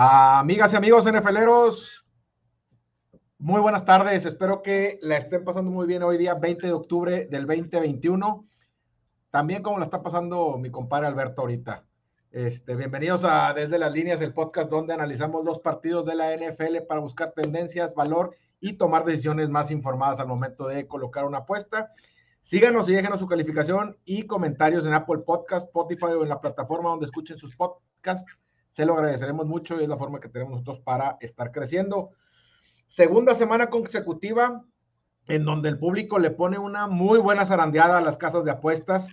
Amigas y amigos NFLeros, muy buenas tardes. Espero que la estén pasando muy bien hoy día, 20 de octubre del 2021. También como la está pasando mi compadre Alberto ahorita. Este, bienvenidos a Desde las Líneas, el podcast donde analizamos los partidos de la NFL para buscar tendencias, valor y tomar decisiones más informadas al momento de colocar una apuesta. Síganos y déjenos su calificación y comentarios en Apple Podcast, Spotify o en la plataforma donde escuchen sus podcasts se lo agradeceremos mucho y es la forma que tenemos nosotros para estar creciendo. Segunda semana consecutiva en donde el público le pone una muy buena zarandeada a las casas de apuestas,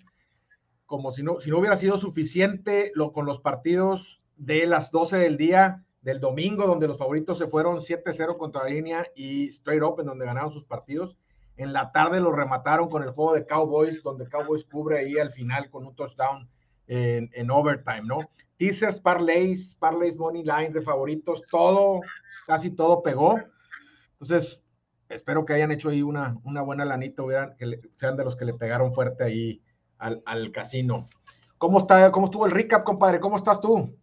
como si no, si no hubiera sido suficiente lo, con los partidos de las 12 del día del domingo, donde los favoritos se fueron 7-0 contra la línea y straight up, en donde ganaron sus partidos. En la tarde lo remataron con el juego de Cowboys, donde Cowboys cubre ahí al final con un touchdown en, overtime, ¿no? teasers, parlays, parlays, money lines de favoritos, todo, casi todo pegó. Entonces, espero que hayan hecho ahí una, una buena lanita, hubieran, que sean de los que le pegaron fuerte ahí al, al, casino. ¿Cómo, está, ¿Cómo estuvo el recap, compadre? ¿Cómo estás tú?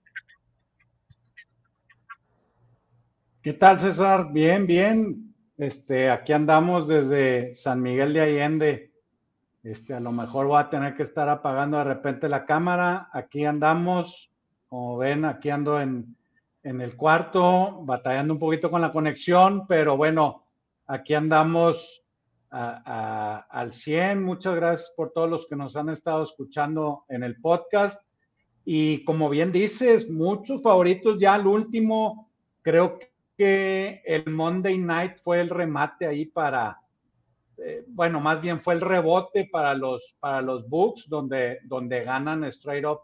¿Qué tal, César? Bien, bien. Este, aquí andamos desde San Miguel de Allende. Este, a lo mejor voy a tener que estar apagando de repente la cámara. Aquí andamos como ven, aquí ando en, el cuarto, batallando un poquito con la conexión, pero bueno, aquí andamos al 100. Muchas gracias por todos los que nos han estado escuchando en el podcast. Y como bien dices, muchos favoritos ya al último, creo que el Monday Night fue el remate ahí para, eh, bueno, más bien fue el rebote para los, para los Bucks, donde, donde ganan straight up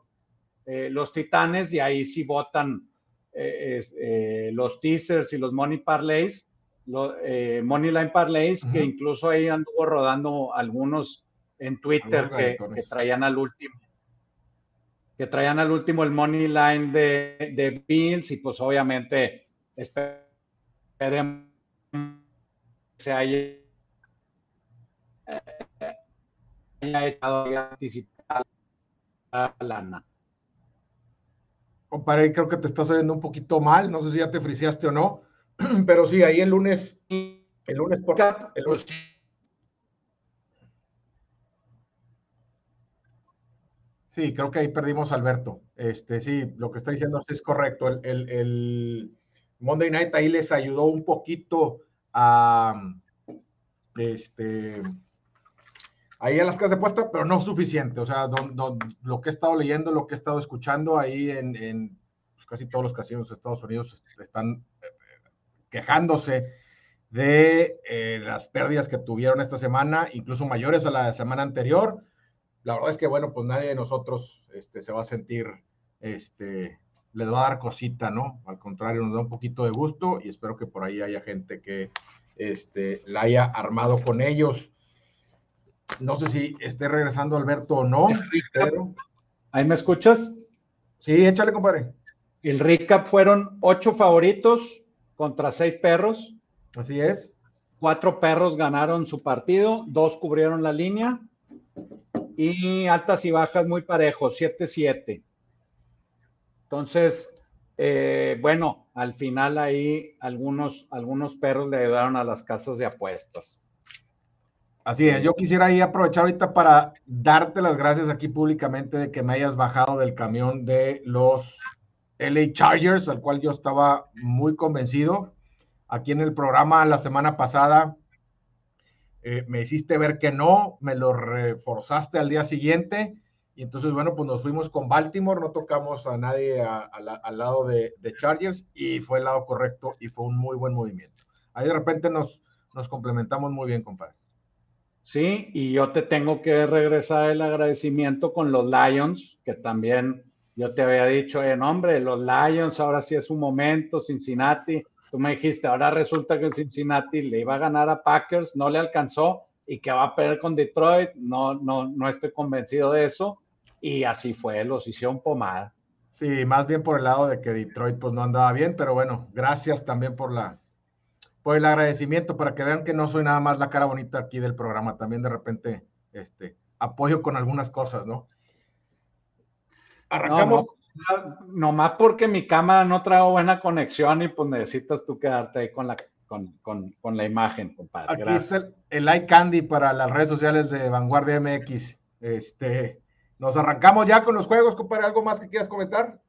eh, los titanes y ahí sí votan eh, los teasers y los money parlays, money line parlays, que incluso ahí anduvo rodando algunos en Twitter que, traían al último que traían al último el money line de, de Bills y pues obviamente esperemos que se haya, haya echado anticipar la lana. Compadre, creo que te estás oyendo un poquito mal, no sé si ya te friseaste o no, pero sí, ahí el lunes, el lunes por el lunes. Sí, creo que ahí perdimos a Alberto. Este, sí, lo que está diciendo es correcto. El, el, el Monday Night ahí les ayudó un poquito a este ahí en las casas de puesta, pero no suficiente. O sea, lo que he estado leyendo, lo que he estado escuchando ahí en, pues, casi todos los casinos de Estados Unidos están eh, quejándose de eh, las pérdidas que tuvieron esta semana, incluso mayores a la semana anterior. La verdad es que, bueno, pues nadie de nosotros este, se va a sentir, este, le va a dar cosita, ¿no? Al contrario, nos da un poquito de gusto y espero que por ahí haya gente que este, la haya armado con ellos. No sé si esté regresando Alberto o no. ¿Ahí me escuchas? Sí, échale, compadre. El recap fueron ocho favoritos contra seis perros. Así es. Cuatro perros ganaron su partido, dos cubrieron la línea y altas y bajas muy parejos, 7-7. Entonces, eh, bueno, al final ahí algunos, algunos perros le ayudaron a las casas de apuestas. Así es, yo quisiera ahí aprovechar ahorita para darte las gracias aquí públicamente de que me hayas bajado del camión de los LA Chargers, al cual yo estaba muy convencido. Aquí en el programa la semana pasada eh, me hiciste ver que no, me lo reforzaste al día siguiente. Y entonces, bueno, pues nos fuimos con Baltimore, no tocamos a nadie al lado de, de, Chargers y fue el lado correcto y fue un muy buen movimiento. Ahí de repente nos, nos complementamos muy bien, compadre. Sí, y yo te tengo que regresar el agradecimiento con los Lions, que también yo te había dicho, en hombre, los Lions, ahora sí es un momento, Cincinnati. Tú me dijiste, ahora resulta que Cincinnati le iba a ganar a Packers, no le alcanzó y que va a perder con Detroit. No, no, no estoy convencido de eso. Y así fue, los hicieron pomada. Sí, más bien por el lado de que Detroit pues no andaba bien, pero bueno, gracias también por la, por el agradecimiento para que vean que no soy nada más la cara bonita aquí del programa, también de repente este, apoyo con algunas cosas, ¿no? Arrancamos, nomás porque mi cámara no trae buena conexión y pues necesitas tú quedarte ahí con la, con, la imagen, compadre. Aquí está el, el like candy para las redes sociales de Vanguardia MX. Este, nos arrancamos ya con los juegos, compadre. ¿Algo más que quieras comentar?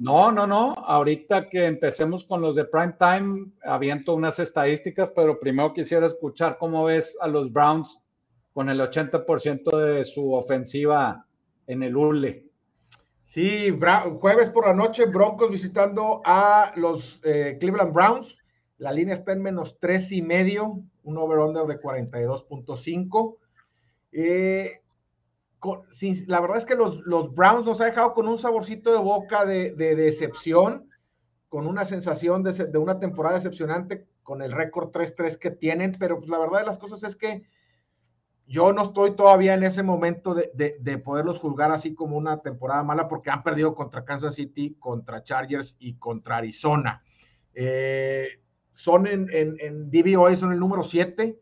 No, no, no. Ahorita que empecemos con los de prime time, aviento unas estadísticas, pero primero quisiera escuchar cómo ves a los Browns con el 80% de su ofensiva en el ULE. Sí, jueves por la noche, Broncos visitando a los eh, Cleveland Browns. La línea está en menos tres y medio, un over-under de 42.5. Eh, la verdad es que los, Browns nos ha dejado con un saborcito de boca de, decepción, con una sensación de, una temporada decepcionante con el récord 3-3 que tienen, pero pues, la verdad de las cosas es que yo no estoy todavía en ese momento de, poderlos juzgar así como una temporada mala porque han perdido contra Kansas City, contra Chargers y contra Arizona. Eh, son en, en, en son el número 7,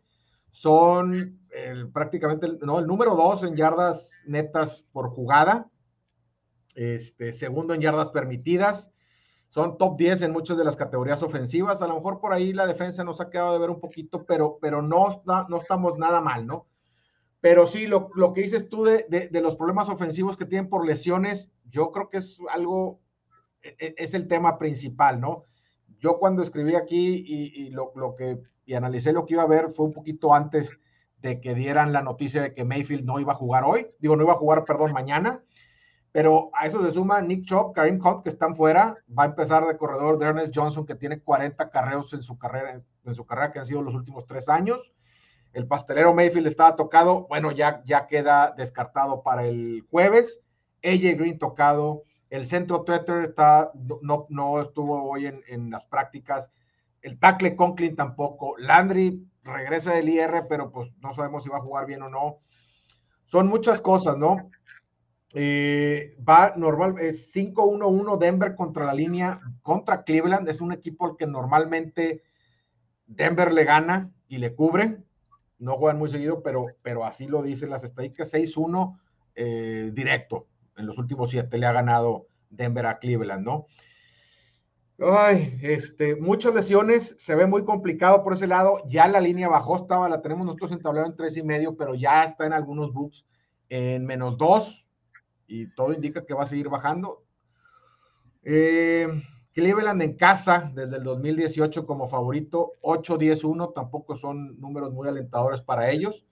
son prácticamente el, no, el número dos en yardas netas por jugada, este, segundo en yardas permitidas, son top 10 en muchas de las categorías ofensivas, a lo mejor por ahí la defensa nos ha quedado de ver un poquito, pero, pero no, no estamos nada mal, ¿no? Pero sí, lo, lo que dices tú de, de, los problemas ofensivos que tienen por lesiones, yo creo que es algo, e, e, es el tema principal, ¿no? Yo cuando escribí aquí y, y lo, lo, que, y analicé lo que iba a ver fue un poquito antes de que dieran la noticia de que Mayfield no iba a jugar hoy, digo, no iba a jugar, perdón, mañana, pero a eso se suma Nick Chop, Karim Hunt, que están fuera, va a empezar de corredor de Ernest Johnson, que tiene 40 carreos en su carrera, en su carrera que han sido los últimos tres años. El pastelero Mayfield estaba tocado, bueno, ya, ya queda descartado para el jueves. AJ Green tocado, el centro Tretter está, no, no estuvo hoy en, en las prácticas, el tackle Conklin tampoco, Landry regresa del IR, pero pues no sabemos si va a jugar bien o no. Son muchas cosas, ¿no? Eh, va normal, es 5-1-1 Denver contra la línea, contra Cleveland, es un equipo al que normalmente Denver le gana y le cubre, no juegan muy seguido, pero, pero así lo dicen las estadísticas, 6-1 eh, directo, en los últimos siete le ha ganado Denver a Cleveland, ¿no? Ay, este, muchas lesiones, se ve muy complicado por ese lado. Ya la línea bajó, estaba, la tenemos nosotros en tablero en tres y medio, pero ya está en algunos books en menos dos y todo indica que va a seguir bajando. Eh, Cleveland en casa desde el 2018 como favorito, 8-10-1, tampoco son números muy alentadores para ellos.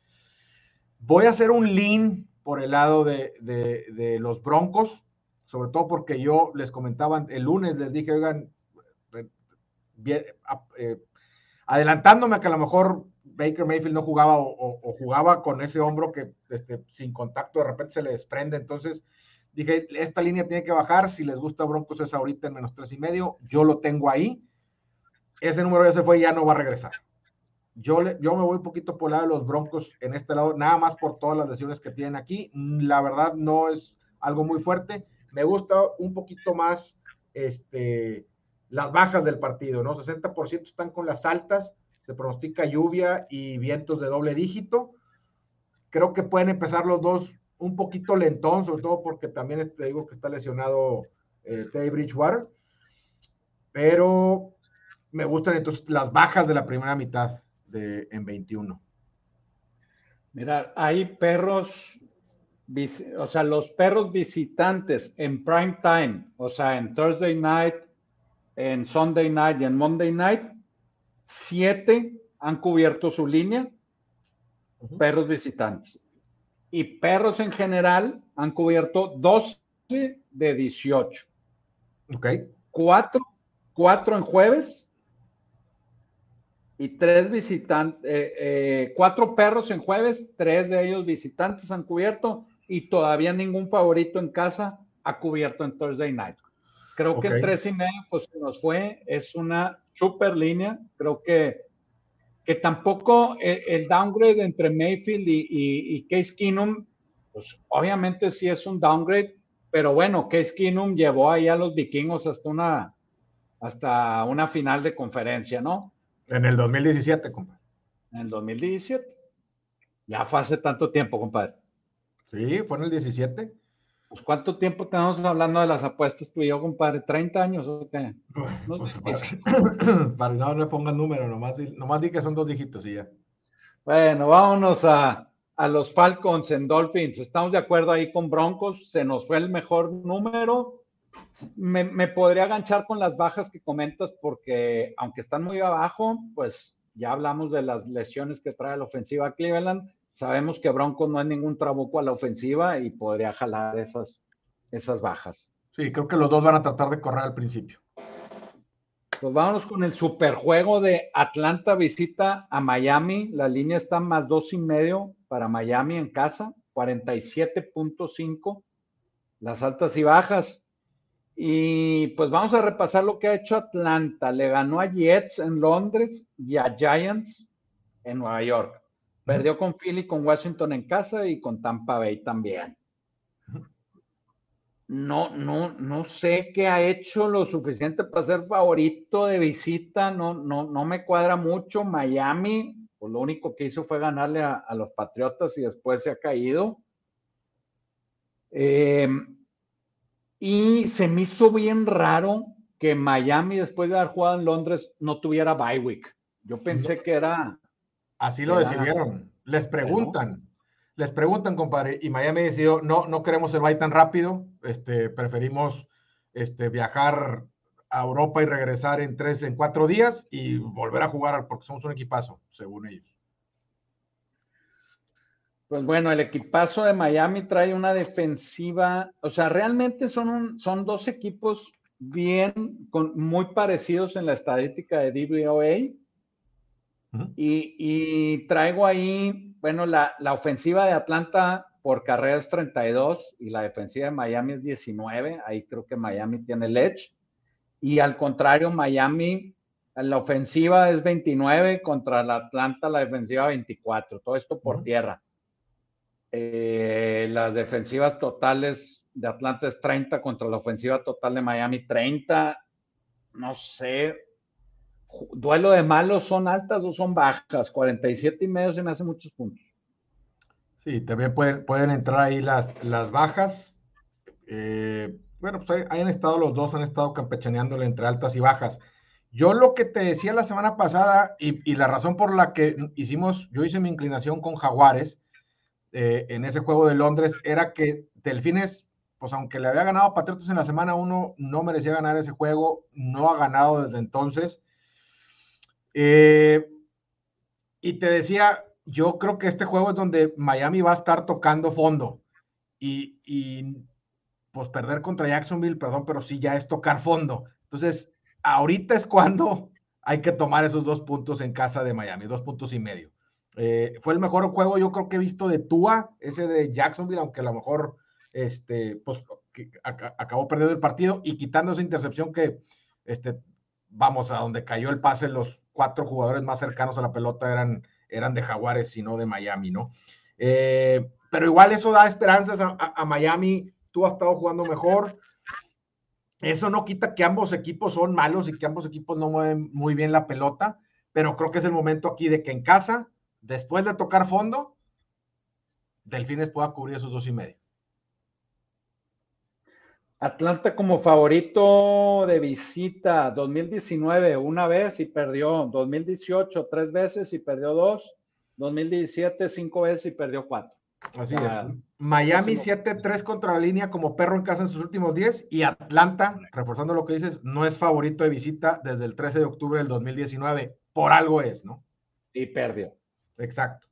Voy a hacer un lean por el lado de, de los Broncos, sobre todo porque yo les comentaba el lunes, les dije, oigan, eh, adelantándome a que a lo mejor Baker Mayfield no jugaba o, jugaba con ese hombro que este, sin contacto de repente se le desprende. Entonces dije, esta línea tiene que bajar. Si les gusta Broncos es ahorita en menos tres y medio. Yo lo tengo ahí. Ese número ya se fue y ya no va a regresar. Yo, yo me voy un poquito por el lado de los Broncos en este lado, nada más por todas las lesiones que tienen aquí. La verdad no es algo muy fuerte. Me gusta un poquito más este, las bajas del partido, ¿no? 60% están con las altas, se pronostica lluvia y vientos de doble dígito. Creo que pueden empezar los dos un poquito lentón, sobre todo porque también te digo que está lesionado eh, Bridgewater, pero me gustan entonces las bajas de la primera mitad de, en 21. Mira, hay perros, o sea, los perros visitantes en prime time, o sea, en Thursday night, en Sunday Night y en Monday Night, siete han cubierto su línea, perros visitantes. Y perros en general han cubierto 12 de 18. Ok. Cuatro, cuatro en jueves y tres visitantes, eh, eh, cuatro perros en jueves, tres de ellos visitantes han cubierto y todavía ningún favorito en casa ha cubierto en Thursday Night. Creo que en tres y medio, pues se nos fue. Es una super línea. Creo que, que tampoco el, downgrade entre Mayfield y, y, Case Keenum, pues obviamente sí es un downgrade, pero bueno, Case Keenum llevó ahí a los vikingos hasta una, hasta una final de conferencia, ¿no? En el 2017, compadre. En el 2017. Ya fue hace tanto tiempo, compadre. Sí, fue en el 17. Pues, ¿Cuánto tiempo tenemos hablando de las apuestas tú y yo, compadre? ¿30 años o qué? No, pues, para, no me pongan número, nomás, nomás di que son dos dígitos y ya. Bueno, vámonos a, a los Falcons en Dolphins. Estamos de acuerdo ahí con Broncos. Se nos fue el mejor número. Me, me, podría aganchar con las bajas que comentas porque aunque están muy abajo, pues ya hablamos de las lesiones que trae la ofensiva Cleveland. Sabemos que Broncos no es ningún trabuco a la ofensiva y podría jalar esas, esas bajas. Sí, creo que los dos van a tratar de correr al principio. Pues vámonos con el superjuego de Atlanta visita a Miami. La línea está más dos y medio para Miami en casa, 47.5. Las altas y bajas. Y pues vamos a repasar lo que ha hecho Atlanta. Le ganó a Jets en Londres y a Giants en Nueva York. Perdió con Philly, con Washington en casa y con Tampa Bay también. No, no, no sé qué ha hecho lo suficiente para ser favorito de visita. No, no, no me cuadra mucho. Miami, pues lo único que hizo fue ganarle a, los Patriotas y después se ha caído. Eh, y se me hizo bien raro que Miami, después de haber jugado en Londres, no tuviera bye week. Yo pensé que era Así lo decidieron. Les preguntan, les preguntan, compadre, y Miami decidió, no, no queremos el bye tan rápido, este, preferimos este, viajar a Europa y regresar en tres, en cuatro días y volver a jugar porque somos un equipazo, según ellos. Pues bueno, el equipazo de Miami trae una defensiva, o sea, realmente son, son dos equipos bien, con, muy parecidos en la estadística de DVOA y, traigo ahí, bueno, la, ofensiva de Atlanta por carrera es 32 y la defensiva de Miami es 19. Ahí creo que Miami tiene el edge. Y al contrario, Miami, la ofensiva es 29 contra la Atlanta, la defensiva 24. Todo esto por tierra. Eh, las defensivas totales de Atlanta es 30 contra la ofensiva total de Miami 30. No sé, duelo de malos, ¿son altas o son bajas? 47 y medio se me hace muchos puntos. Sí, también pueden, pueden entrar ahí las, las bajas. Eh, bueno, pues ahí, han estado los dos, han estado campechaneándole entre altas y bajas. Yo lo que te decía la semana pasada y, la razón por la que hicimos, yo hice mi inclinación con Jaguares eh, en ese juego de Londres, era que Delfines, pues aunque le había ganado a Patriotas en la semana uno, no merecía ganar ese juego, no ha ganado desde entonces. Eh, y te decía, yo creo que este juego es donde Miami va a estar tocando fondo. Y, pues perder contra Jacksonville, perdón, pero sí ya es tocar fondo. Entonces, ahorita es cuando hay que tomar esos dos puntos en casa de Miami, dos puntos y medio. Eh, fue el mejor juego, yo creo que he visto de Tua, ese de Jacksonville, aunque a lo mejor este, pues, acabó perdiendo el partido y quitando esa intercepción que, este, vamos, a donde cayó el pase los cuatro jugadores más cercanos a la pelota eran, eran de Jaguares y no de Miami, ¿no? Eh, pero igual eso da esperanzas a, Miami. Tú has estado jugando mejor. Eso no quita que ambos equipos son malos y que ambos equipos no mueven muy bien la pelota, pero creo que es el momento aquí de que en casa, después de tocar fondo, Delfines pueda cubrir esos dos y medio. Atlanta como favorito de visita 2019 una vez y perdió, 2018 tres veces y perdió dos, 2017 cinco veces y perdió cuatro. Así es. Miami 7-3 contra la línea como perro en casa en sus últimos 10 y Atlanta, reforzando lo que dices, no es favorito de visita desde el 13 de octubre del 2019. Por algo es, ¿no? Y perdió. Exacto.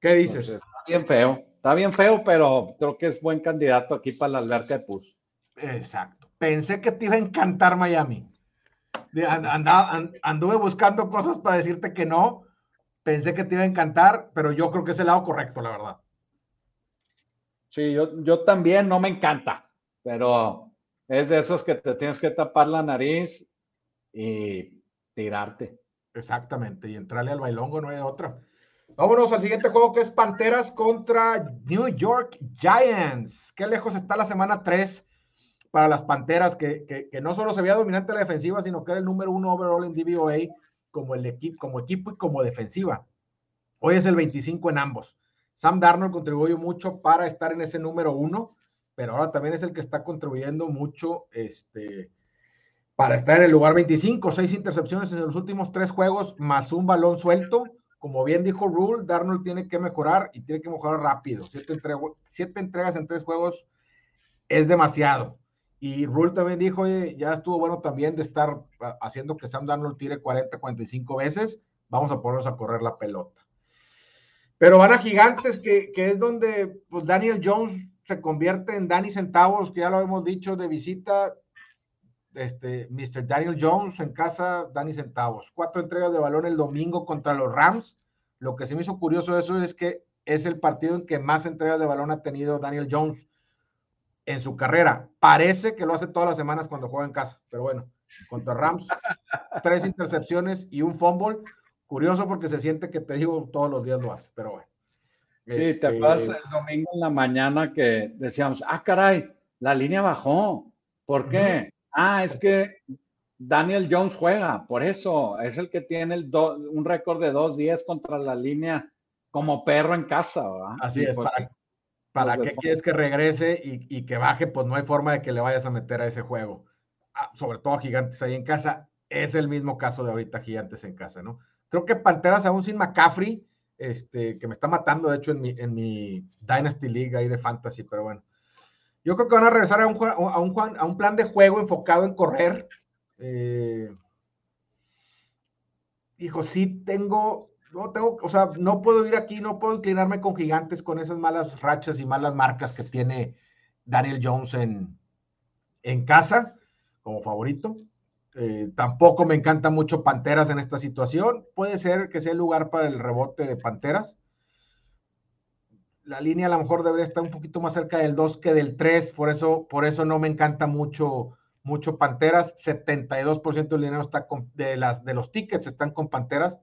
¿Qué dices? bien feo. Está bien feo, pero creo que es buen candidato aquí para la alberca de Pus. Exacto. Pensé que te iba a encantar Miami. anduve buscando cosas para decirte que no. Pensé que te iba a encantar, pero yo creo que es el lado correcto, la verdad. Sí, yo, yo también no me encanta, pero es de esos que te tienes que tapar la nariz y tirarte. Exactamente, y entrarle al bailongo no hay otra. Vámonos al siguiente juego que es Panteras contra New York Giants. Qué lejos está la semana 3 para las Panteras, que, no solo se veía dominante la defensiva, sino que era el número uno overall en DVOA como, el equipo, como equipo y como defensiva. Hoy es el 25 en ambos. Sam Darnold contribuyó mucho para estar en ese número uno, pero ahora también es el que está contribuyendo mucho este, para estar en el lugar 25, seis intercepciones en los últimos tres juegos, más un balón suelto. Como bien dijo Rule, Darnold tiene que mejorar y tiene que mejorar rápido. Siete, entregas en tres juegos es demasiado. Y Rule también dijo, ya estuvo bueno también de estar haciendo que Sam Darnold tire 40, 45 veces. Vamos a ponernos a correr la pelota. Pero van a gigantes, que, que es donde pues, Daniel Jones se convierte en Danny Centavos, que ya lo hemos dicho de visita este, Mr. Daniel Jones en casa, Danny Centavos. Cuatro entregas de balón el domingo contra los Rams. Lo que se me hizo curioso de eso es que es el partido en que más entregas de balón ha tenido Daniel Jones en su carrera. Parece que lo hace todas las semanas cuando juega en casa, pero bueno, contra Rams, tres intercepciones y un fumble. Curioso porque se siente que te digo todos los días lo hace, pero bueno. Sí, te este, acuerdas el domingo en la mañana que decíamos, ah, caray, la línea bajó. ¿Por qué? Ah, es que Daniel Jones juega, por eso es el que tiene el un récord de 2-10 contra la línea como perro en casa. ¿verdad? Así es, pues, para, qué quieres que regrese y, que baje, pues no hay forma de que le vayas a meter a ese juego. Ah, sobre todo a Gigantes ahí en casa, es el mismo caso de ahorita Gigantes en casa, ¿no? Creo que Panteras aún sin McCaffrey, este, que me está matando, de hecho, en mi, en mi Dynasty League ahí de Fantasy, pero bueno. Yo creo que van a regresar a un, plan de juego enfocado en correr. Eh, hijo, sí tengo, no tengo, o sea, no puedo ir aquí, no puedo inclinarme con gigantes con esas malas rachas y malas marcas que tiene Daniel Jones en, en casa como favorito. Eh, tampoco me encanta mucho Panteras en esta situación. Puede ser que sea el lugar para el rebote de Panteras la línea a lo mejor debería estar un poquito más cerca del 2 que del 3, por eso, por eso no me encanta mucho, mucho Panteras. 72% del dinero está de, de los tickets están con Panteras.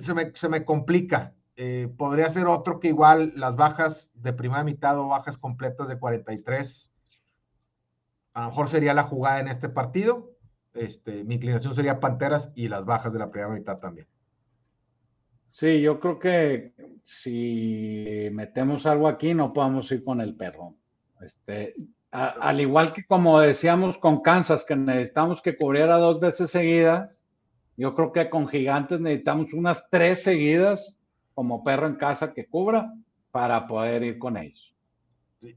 se, me, complica. Eh, podría ser otro que igual las bajas de primera mitad o bajas completas de 43. A lo mejor sería la jugada en este partido. Este, mi inclinación sería Panteras y las bajas de la primera mitad también. Sí, yo creo que si metemos algo aquí, no podemos ir con el perro. Este, al igual que como decíamos con Kansas, que necesitamos que cubriera dos veces seguidas, yo creo que con Gigantes necesitamos unas tres seguidas como perro en casa que cubra para poder ir con ellos.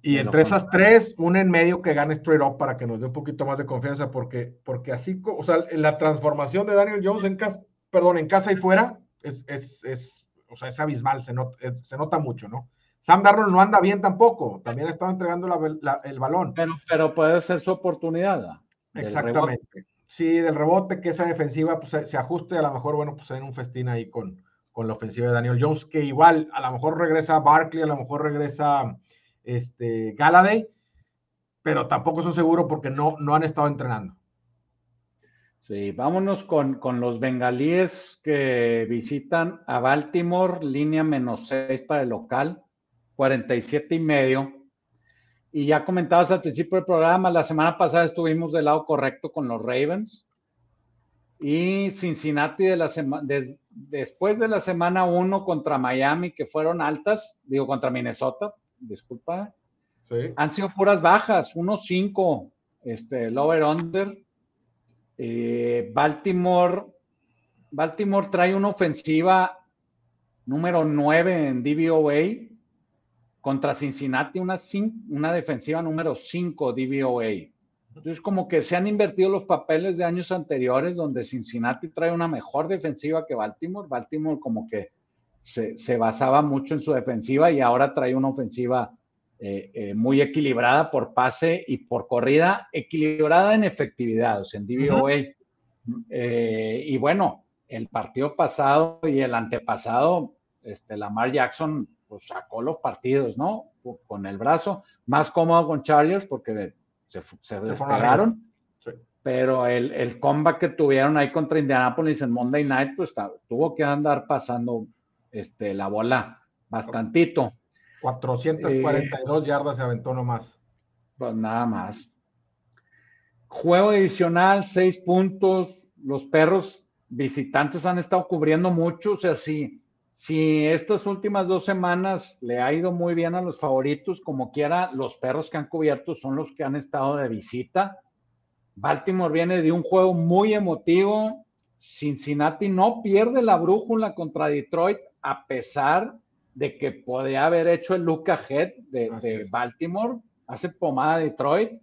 Y entre esas tres, una en medio que gane straight up para que nos dé un poquito más de confianza, porque, porque así, o sea, la transformación de Daniel Jones en casa, perdón, en casa y fuera, es, es, o sea, es abismal, se nota, se nota mucho, ¿no? Sam Darnold no anda bien tampoco, también ha estado entregando el balón. Pero, pero puede ser su oportunidad. Exactamente. Sí, del rebote, que esa defensiva pues, se, ajuste, a lo mejor, bueno, pues en un festín ahí con, con la ofensiva de Daniel Jones, que igual a lo mejor regresa Barkley, a lo mejor regresa este, Galladay, pero tampoco son seguro porque no, no han estado entrenando. Sí, vámonos con, los bengalíes que visitan a Baltimore, línea menos 6 para el local, 47 y medio. Y ya comentabas al principio del programa, la semana pasada estuvimos del lado correcto con los Ravens. Y Cincinnati de la después de la semana 1 contra Miami, que fueron altas, digo contra Minnesota, disculpa, han sido puras bajas, 1-5, este, lower under, eh, Baltimore, Baltimore trae una ofensiva número 9 en DVOA contra Cincinnati, una, una defensiva número 5 DVOA. Entonces, como que se han invertido los papeles de años anteriores, donde Cincinnati trae una mejor defensiva que Baltimore. Baltimore como que se, se basaba mucho en su defensiva y ahora trae una ofensiva eh, eh, muy equilibrada por pase y por corrida, equilibrada en efectividad, o sea, en DVOA. Eh, y bueno, el partido pasado y el antepasado, este, Lamar Jackson pues, sacó los partidos, ¿no? Con el brazo, más cómodo con Chargers porque se, se, despegaron. Pero el, el comeback que tuvieron ahí contra Indianapolis en Monday Night, pues tuvo que andar pasando este, la bola bastantito. 442 eh, yardas se aventó nomás. Pues nada más. Juego adicional, seis puntos. Los perros visitantes han estado cubriendo mucho. O sea, si, si estas últimas dos semanas le ha ido muy bien a los favoritos, como quiera, los perros que han cubierto son los que han estado de visita. Baltimore viene de un juego muy emotivo. Cincinnati no pierde la brújula contra Detroit a pesar de que podía haber hecho el look ahead de, Baltimore, hace pomada Detroit.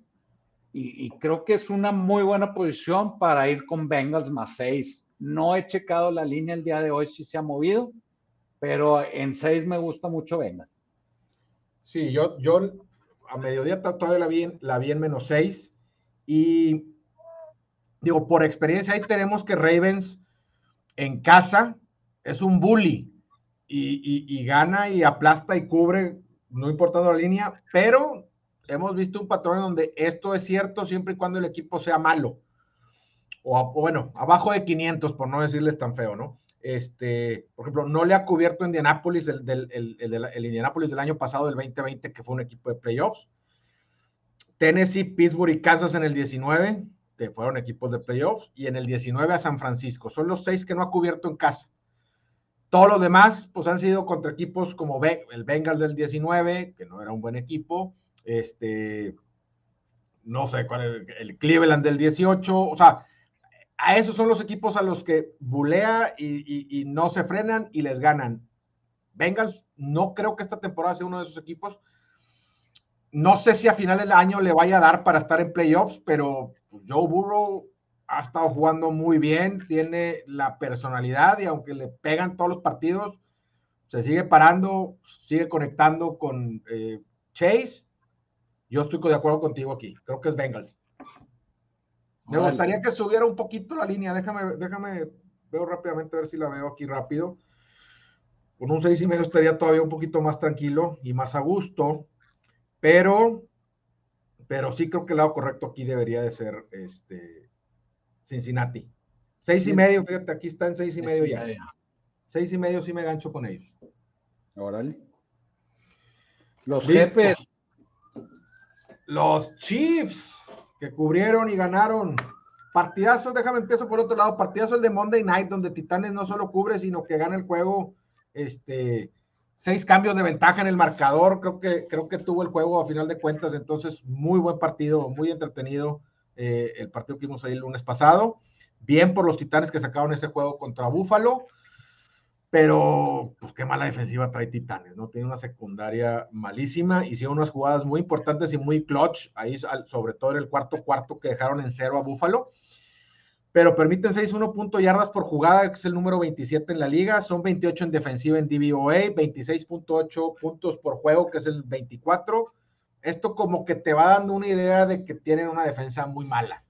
Y, y, creo que es una muy buena posición para ir con Bengals más seis. No he checado la línea el día de hoy si se ha movido, pero en seis me gusta mucho Venga. Sí, yo, yo a mediodía todavía la vi, en, la vi en menos seis y digo, por experiencia ahí tenemos que Ravens en casa es un bully y, gana y aplasta y cubre, no importando la línea, pero hemos visto un patrón donde esto es cierto siempre y cuando el equipo sea malo. O, o bueno, abajo de 500, por no decirles tan feo, ¿no? Este, por ejemplo, no le ha cubierto Indianapolis el, del, el, el, Indianapolis del año pasado, del 2020, que fue un equipo de playoffs. Tennessee, Pittsburgh y Kansas en el 19, que fueron equipos de playoffs, y en el 19 a San Francisco. Son los seis que no ha cubierto en casa. Todos los demás, pues han sido contra equipos como el Bengals del 19, que no era un buen equipo, este, no sé cuál, el Cleveland del 18, o sea, a esos son los equipos a los que bulea y, no se frenan y les ganan. Bengals, no creo que esta temporada sea uno de esos equipos. No sé si a final del año le vaya a dar para estar en playoffs, pero Joe Burrow ha estado jugando muy bien, tiene la personalidad y aunque le pegan todos los partidos, se sigue parando, sigue conectando con eh, Chase. Yo estoy de acuerdo contigo aquí. Creo que es Bengals. Me gustaría que subiera un poquito la línea. Déjame, déjame, veo rápidamente a ver si la veo aquí rápido. Con un seis y medio estaría todavía un poquito más tranquilo y más a gusto. Pero, pero sí creo que el lado correcto aquí debería de ser este Cincinnati. Seis y medio, fíjate, aquí está en seis y medio ya. Seis y medio sí me gancho con ellos. Órale. Los jefes. Los Chiefs que cubrieron y ganaron. Partidazo, déjame empiezo por otro lado, partidazo el de Monday Night, donde Titanes no solo cubre, sino que gana el juego, este, seis cambios de ventaja en el marcador, creo que, creo que tuvo el juego a final de cuentas, entonces muy buen partido, muy entretenido eh, el partido que vimos ahí el lunes pasado. Bien por los Titanes que sacaron ese juego contra Búfalo pero pues qué mala defensiva trae Titanes, ¿no? Tiene una secundaria malísima, hicieron unas jugadas muy importantes y muy clutch, ahí sobre todo en el cuarto cuarto que dejaron en cero a Búfalo, pero permiten 6-1 punto yardas por jugada, que es el número 27 en la liga, son 28 en defensiva en DVOA, 26.8 puntos por juego, que es el 24. Esto como que te va dando una idea de que tienen una defensa muy mala.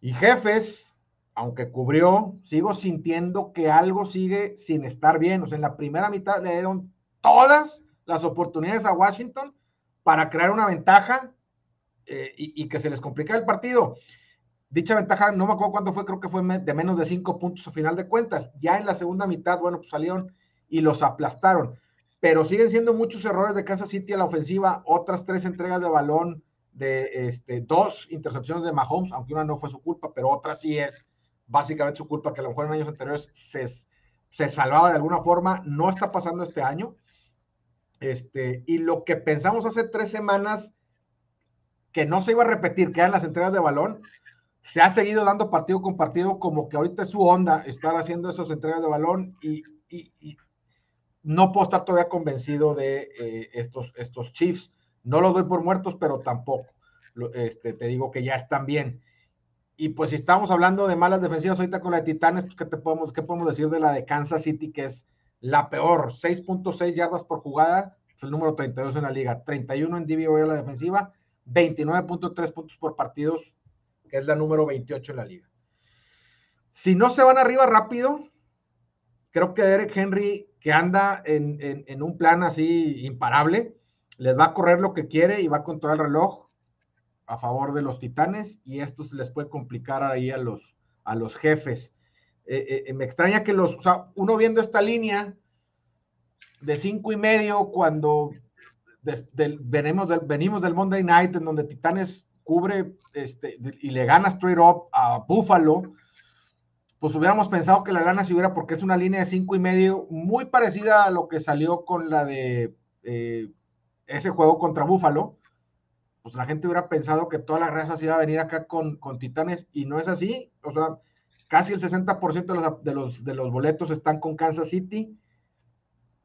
Y jefes, aunque cubrió, sigo sintiendo que algo sigue sin estar bien. O sea, en la primera mitad le dieron todas las oportunidades a Washington para crear una ventaja eh, y, que se les complicara el partido. Dicha ventaja, no me acuerdo cuánto fue, creo que fue de menos de cinco puntos a final de cuentas. Ya en la segunda mitad, bueno, pues salieron y los aplastaron. Pero siguen siendo muchos errores de Kansas City a la ofensiva, otras tres entregas de balón, de este, dos intercepciones de Mahomes, aunque una no fue su culpa, pero otra sí es básicamente su culpa, que a lo mejor en años anteriores se, se salvaba de alguna forma, no está pasando este año. Este, y lo que pensamos hace tres semanas que no se iba a repetir, que eran las entregas de balón, se ha seguido dando partido con partido, como que ahorita es su onda estar haciendo esas entregas de balón y, no puedo estar todavía convencido de eh, estos, estos Chiefs. No los doy por muertos, pero tampoco. Este, te digo que ya están bien. Y pues si estamos hablando de malas defensivas ahorita con la de Titanes, pues ¿qué, te podemos, qué podemos decir de la de Kansas City, que es la peor? 6.6 yardas por jugada, es el número 32 en la liga, 31 en DVOA la defensiva, 29.3 puntos por partidos, que es la número 28 en la liga. Si no se van arriba rápido, creo que Derek Henry, que anda en, en un plan así imparable, les va a correr lo que quiere y va a controlar el reloj a favor de los titanes y esto se les puede complicar ahí a los, a los jefes. Eh, eh, eh, me extraña que los, o sea, uno viendo esta línea de cinco y medio cuando venimos, del, venimos del Monday Night en donde Titanes cubre este, y le gana straight up a Buffalo, pues hubiéramos pensado que la lana se hubiera, porque es una línea de cinco y medio, muy parecida a lo que salió con la de eh, ese juego contra Búfalo. Pues la gente hubiera pensado que toda la raza se iba a venir acá con, con Titanes y no es así. O sea, casi el 60% de los, de, los, de los boletos están con Kansas City.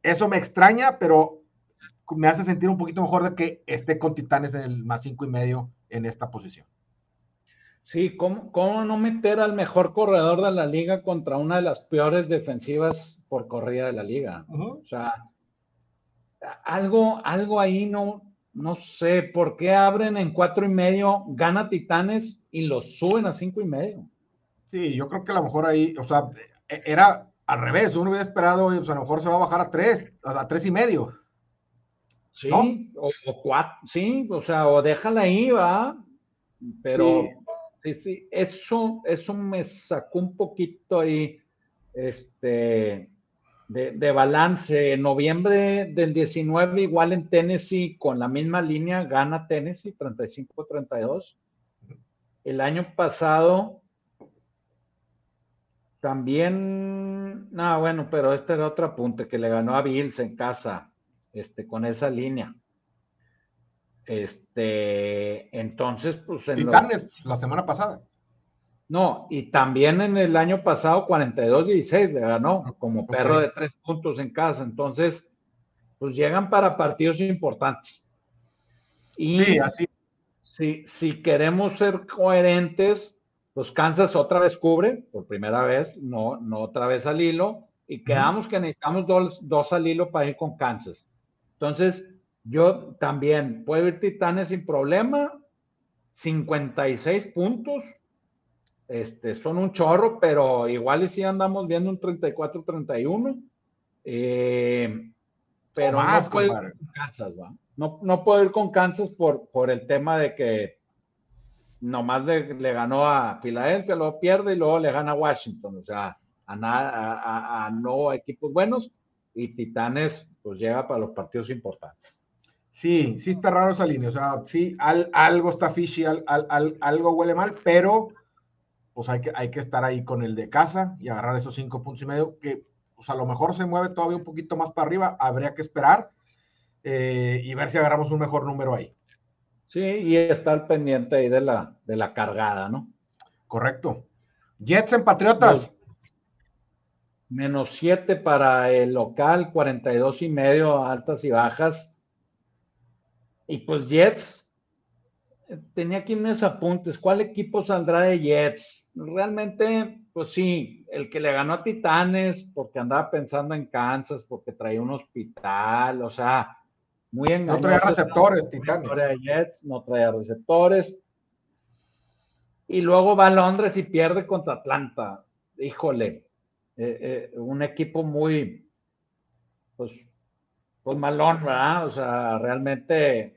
Eso me extraña, pero me hace sentir un poquito mejor de que esté con Titanes en el más cinco y medio en esta posición. Sí, ¿cómo, ¿cómo, no meter al mejor corredor de la liga contra una de las peores defensivas por corrida de la liga? O sea, algo, algo ahí no, no sé, ¿por qué abren en cuatro y medio, gana Titanes y los suben a cinco y medio? Sí, yo creo que a lo mejor ahí, o sea, e, era al revés, uno hubiera esperado, pues a lo mejor se va a bajar a tres, a tres y medio. Sí, o, cuatro, sí, o sea, o déjala ahí, va, pero sí, sí, eso, eso me sacó un poquito ahí, este, de, balance. En noviembre del 19, igual en Tennessee, con la misma línea, gana Tennessee 35-32. El año pasado también, no, bueno, pero este era otro apunte que le ganó a Bills en casa, este, con esa línea. Este, entonces, pues. En Titanes, la semana pasada. No, y también en el año pasado 42-16 le ganó como perro de tres puntos en casa. Entonces, pues llegan para partidos importantes. Y sí, así. Si, si queremos ser coherentes, pues Kansas otra vez cubre, por primera vez, no, no otra vez al hilo, y quedamos que necesitamos dos, dos al hilo para ir con Kansas. Entonces, yo también puedo ir Titanes sin problema, 56 puntos, este, son un chorro, pero igual y si andamos viendo un 34-31. Eh, pero no, puedo ir con Kansas, No, no puedo ir con Kansas por, por el tema de que nomás le, le, ganó a Filadelfia, luego pierde y luego le gana a Washington, o sea, a, a, a, no equipos buenos y Titanes pues llega para los partidos importantes. Sí, sí está raro esa línea, o sea, sí, algo está fishy, algo huele mal, pero pues hay que, hay que estar ahí con el de casa y agarrar esos cinco puntos y medio, que pues a lo mejor se mueve todavía un poquito más para arriba, habría que esperar eh, y ver si agarramos un mejor número ahí. Sí, y estar pendiente ahí de la, de la cargada, ¿no? Correcto. Jets en Patriotas. Menos siete para el local, 42 y medio, altas y bajas. Y pues Jets, tenía aquí unos apuntes. ¿Cuál equipo saldrá de Jets? Realmente, pues sí, el que le ganó a Titanes, porque andaba pensando en Kansas, porque traía un hospital, o sea, muy engañoso. No traía receptores, Titanes. No traía Jets, no traía receptores. Y luego va a Londres y pierde contra Atlanta. Híjole, eh, eh, un equipo muy, pues, pues malón, ¿verdad? O sea, realmente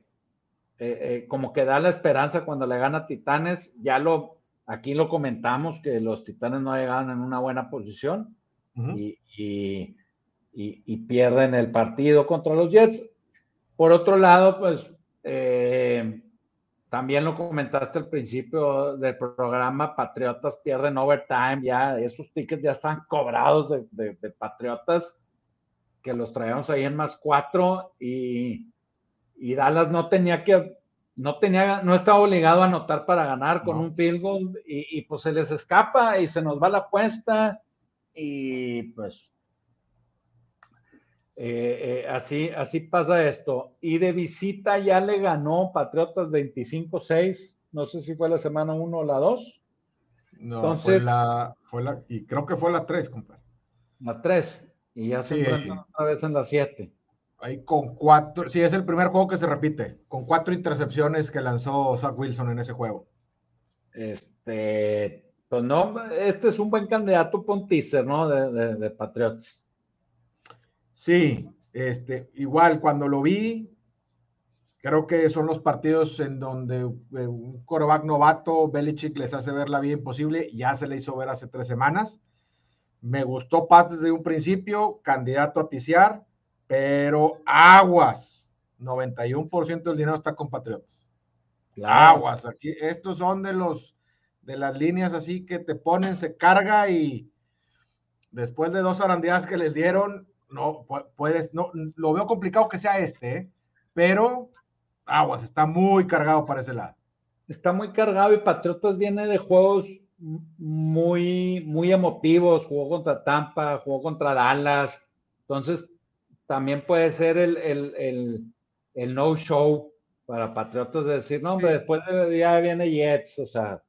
eh, eh, como que da la esperanza cuando le gana a Titanes, ya lo, aquí lo comentamos, que los Titanes no llegaban en una buena posición y, y, pierden el partido contra los Jets. Por otro lado, pues eh, también lo comentaste al principio del programa, Patriotas pierden overtime, ya esos tickets ya están cobrados de, de Patriotas, que los traíamos ahí en más cuatro y y Dallas no tenía que, no tenía, no estaba obligado a anotar para ganar con un field goal y, pues se les escapa y se nos va la apuesta y pues eh, eh, así, así pasa esto. Y de visita ya le ganó Patriotas 25-6, no sé si fue la semana 1 o la 2. No, Entonces, fue la, fue la, y creo que fue la 3, compadre. La 3, y ya se enfrentan otra vez en la 7 ahí con cuatro, sí, es el primer juego que se repite, con cuatro intercepciones que lanzó Zach Wilson en ese juego. Este, pues no, este es un buen candidato teaser, ¿no? De, de, Patriots. Sí, este, igual cuando lo vi, creo que son los partidos en donde eh, un quarterback novato, Belichick les hace ver la vida imposible, ya se le hizo ver hace tres semanas. Me gustó Pats desde un principio, candidato a ticiar pero aguas, 91% del dinero está con Patriotas. Aguas, aquí, estos son de los, de las líneas así que te ponen, se carga y después de dos arandeadas que les dieron, no puedes, no, lo veo complicado que sea este, ¿eh? pero aguas, está muy cargado para ese lado. Está muy cargado y Patriotas viene de juegos muy, muy emotivos, jugó contra Tampa, jugó contra Dallas, entonces también puede ser el, el, el, no show para Patriotas de decir, no, hombre, después de día viene Jets, o sea.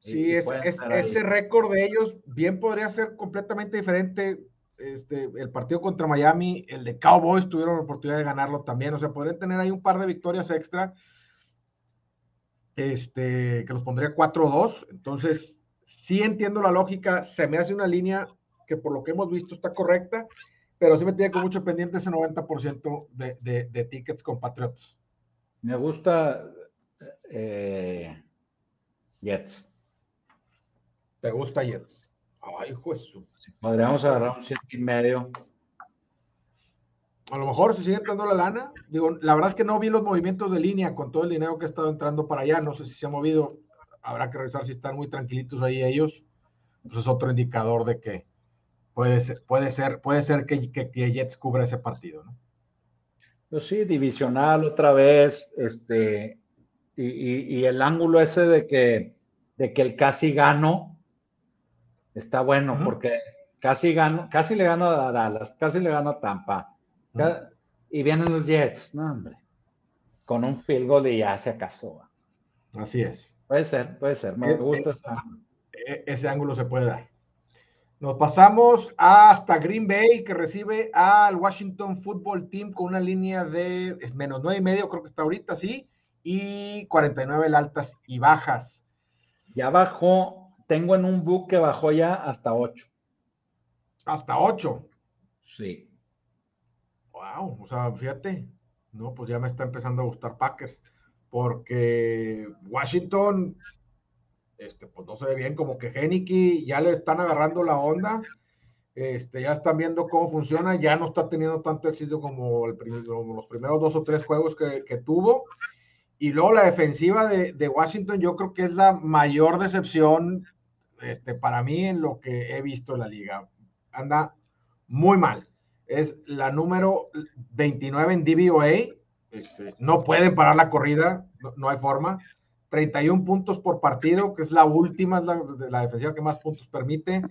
Sí, es, ese récord de ellos bien podría ser completamente diferente. Este, el partido contra Miami, el de Cowboys tuvieron la oportunidad de ganarlo también, o sea, podrían tener ahí un par de victorias extra, este, que los pondría 4-2, entonces sí entiendo la lógica, se me hace una línea que por lo que hemos visto está correcta, pero sí me tiene con mucho pendiente ese 90% de, de, de, tickets con Patriots. Me gusta eh, Jets. ¿Te gusta Jets? Ay, juez. podríamos agarrar un 7 y medio. A lo mejor se sigue entrando la lana. Digo, la verdad es que no vi los movimientos de línea con todo el dinero que ha estado entrando para allá. No sé si se ha movido. Habrá que revisar si están muy tranquilitos ahí ellos. Pues es otro indicador de que puede ser, puede ser, puede ser que, que, Jets cubra ese partido, ¿no? Pues sí, divisional otra vez, este, y, el ángulo ese de que, de que el casi gano está bueno, porque casi gano, casi le gano a Dallas, casi le gano a Tampa, y vienen los Jets, no hombre, con un field goal y ya se acaso. Así es. Puede ser, puede ser, me gusta. E, ese ángulo se puede dar. Nos pasamos hasta Green Bay, que recibe al Washington Football Team con una línea de menos nueve y medio, creo que está ahorita, sí, y 49 altas y bajas. Ya bajó, tengo en un book que bajó ya hasta 8. ¿Hasta 8? Sí. Wow, o sea, fíjate, no, pues ya me está empezando a gustar Packers, porque Washington este, pues no se ve bien, como que Geniki ya le están agarrando la onda, este, ya están viendo cómo funciona, ya no está teniendo tanto éxito como, el los primeros dos o tres juegos que, tuvo. Y luego la defensiva de, Washington, yo creo que es la mayor decepción este, para mí en lo que he visto en la liga. Anda muy mal. Es la número 29 en DVOA. Este, no pueden parar la corrida, no hay forma. 31 puntos por partido, que es la última, es la, defensiva que más puntos permite.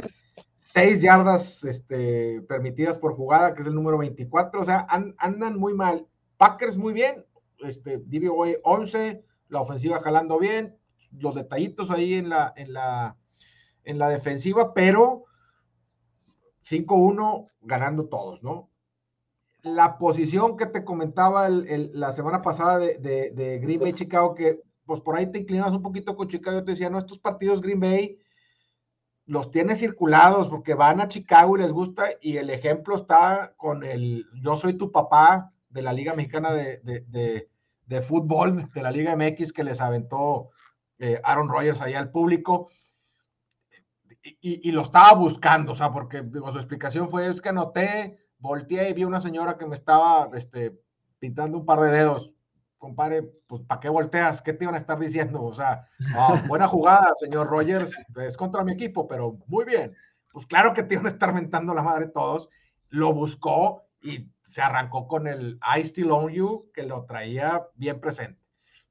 6 yardas este, permitidas por jugada, que es el número 24. O sea, andan muy mal. Packers muy bien. Este, DVOA 11, la ofensiva jalando bien, los detallitos ahí en la, en la, en la defensiva, pero 5-1 ganando todos, ¿no? La posición que te comentaba la semana pasada de, de, de Green Bay Chicago, que pues por ahí te inclinas un poquito con Chicago. Yo te decía, no, estos partidos Green Bay los tiene circulados porque van a Chicago y les gusta. Y el ejemplo está con el Yo soy tu papá de la Liga Mexicana de, Fútbol, de la Liga MX que les aventó eh, Aaron Rodgers ahí al público. Y, lo estaba buscando, o sea, porque su explicación fue es que anoté, volteé y vi una señora que me estaba este, pintando un par de dedos compadre, pues ¿para qué volteas? ¿Qué te iban a estar diciendo? O sea, buena jugada, señor Rogers, es contra mi equipo, pero muy bien. Pues claro que te iban a estar mentando la madre todos. Lo buscó y se arrancó con el I Still Own You, que lo traía bien presente.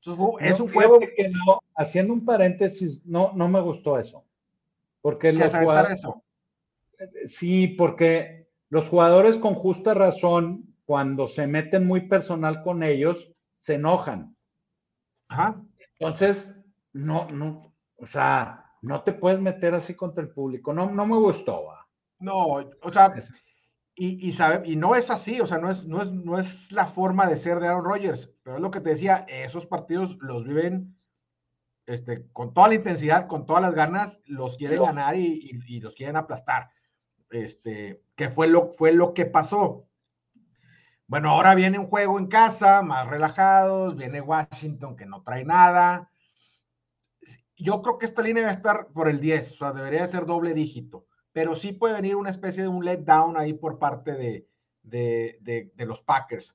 Entonces, es un juego. Que no, haciendo un paréntesis, no, no me gustó eso. Porque los jugadores. Eso? Sí, porque los jugadores con justa razón, cuando se meten muy personal con ellos, se enojan. Ajá. Entonces, no, no, o sea, no te puedes meter así contra el público. No, no me gustó. No, o sea, y, y, sabe, y no es así, o sea, no es, no, es, no es la forma de ser de Aaron Rodgers, pero es lo que te decía, esos partidos los viven este, con toda la intensidad, con todas las ganas, los quieren ganar y, y, los quieren aplastar. Este, que fue lo, fue lo que pasó. Bueno, ahora viene un juego en casa, más relajados, viene Washington que no trae nada. Yo creo que esta línea va a estar por el 10, o sea, debería ser doble dígito, pero sí puede venir una especie de un letdown ahí por parte de, de, los Packers.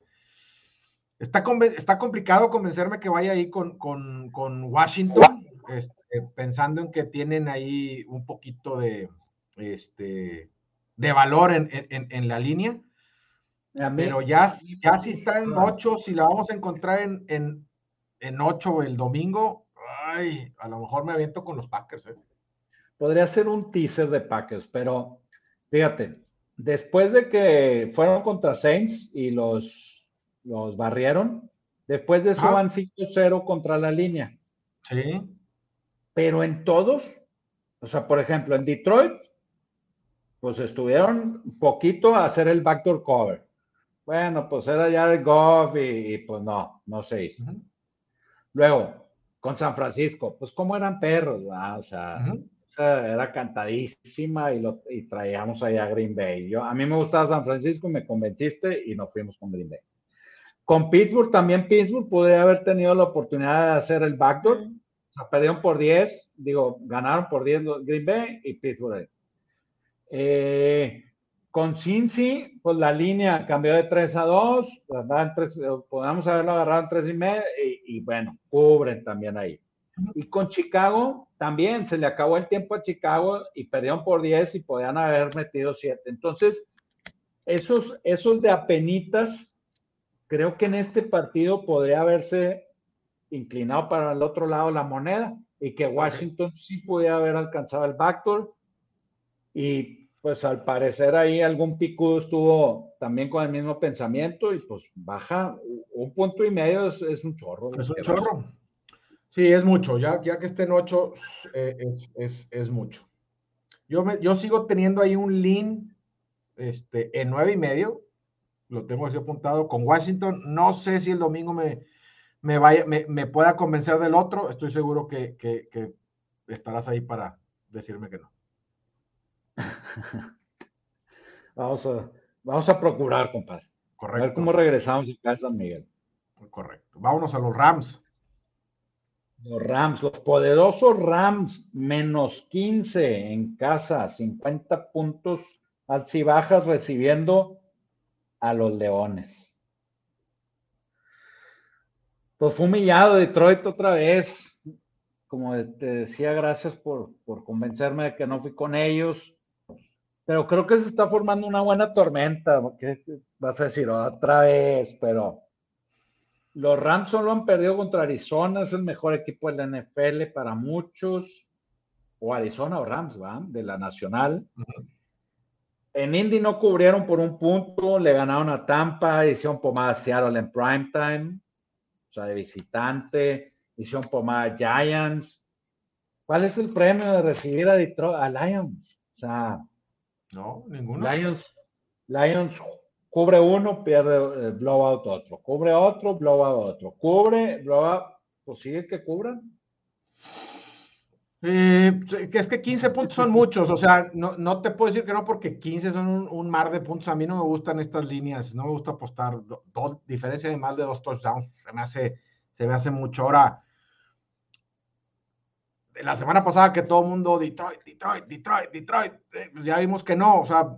Está, está complicado convencerme que vaya ahí con, con, Washington. eh, pensando en que tienen ahí un poquito de, este, de valor en, la línea. Pero ya, ya si está en 8, si la vamos a encontrar en, en, en 8 el domingo, ay, a lo mejor me aviento con los Packers. ¿eh? Podría ser un teaser de Packers, pero fíjate, después de que fueron contra Saints y los, los barrieron, después de eso ah. van 5-0 contra la línea. Sí. Pero en todos, o sea, por ejemplo, en Detroit, pues estuvieron un poquito a hacer el backdoor cover. Bueno, pues era ya de Goff y, pues no, no se hizo. Luego, con San Francisco, pues como eran perros, o sea, era cantadísima y, lo, y traíamos allá a Green Bay. Yo, a mí me gustaba San Francisco, me convenciste y nos fuimos con Green Bay. Con Pittsburgh, también Pittsburgh podría haber tenido la oportunidad de hacer el backdoor. O perdieron por 10, digo, ganaron por 10 Green Bay y Pittsburgh. Eh, con Cincy, pues la línea cambió de 3 a 2, podemos haberlo agarrado en 3 y medio, y, y bueno, cubren también ahí. Y con Chicago también se le acabó el tiempo a Chicago y perdieron por 10 y podían haber metido 7. Entonces, esos, esos de apenitas, creo que en este partido podría haberse inclinado para el otro lado la moneda y que Washington sí podía haber alcanzado el backdoor. Y pues al parecer ahí algún picudo estuvo también con el mismo pensamiento y pues baja un punto y medio es, un chorro. Es un chorro. Sí, es mucho. Ya, ya que estén ocho, eh, es, mucho. Yo, me, yo sigo teniendo ahí un lean este, en nueve y medio. Lo tengo así apuntado con Washington. No sé si el domingo me, me, vaya, me, pueda convencer del otro. Estoy seguro que, estarás ahí para decirme que no. vamos, a, vamos a procurar, compadre. Correcto. A ver cómo regresamos a San Miguel. Correcto. Vámonos a los Rams. Los Rams, los poderosos Rams, menos 15 en casa, 50 puntos bajas recibiendo a los Leones. Pues fue humillado Detroit otra vez. Como te decía, gracias por, por convencerme de que no fui con ellos. Pero creo que se está formando una buena tormenta. porque vas a decir otra vez? Pero los Rams solo han perdido contra Arizona, es el mejor equipo de la NFL para muchos. O Arizona o Rams, ¿va? De la Nacional. En Indy no cubrieron por un punto, le ganaron a Tampa, hicieron pomada a Seattle en primetime, o sea, de visitante, hicieron pomada a Giants. ¿Cuál es el premio de recibir a Detroit, a Lions? O sea, no, ninguno. Lions, Lions Cubre uno, pierde el blowout otro. Cubre otro, blowout otro. Cubre, blowout. Pues sigue que cubran. Eh, es que 15 puntos son muchos, o sea, no, te puedo decir que no porque 15 son un, mar de puntos. A mí no me gustan estas líneas, no me gusta apostar. Dos, diferencia de más de dos touchdowns, se me hace, se me hace mucho. Ahora, la semana pasada que todo el mundo, Detroit, Detroit, Detroit, Detroit, eh, pues ya vimos que no, o sea,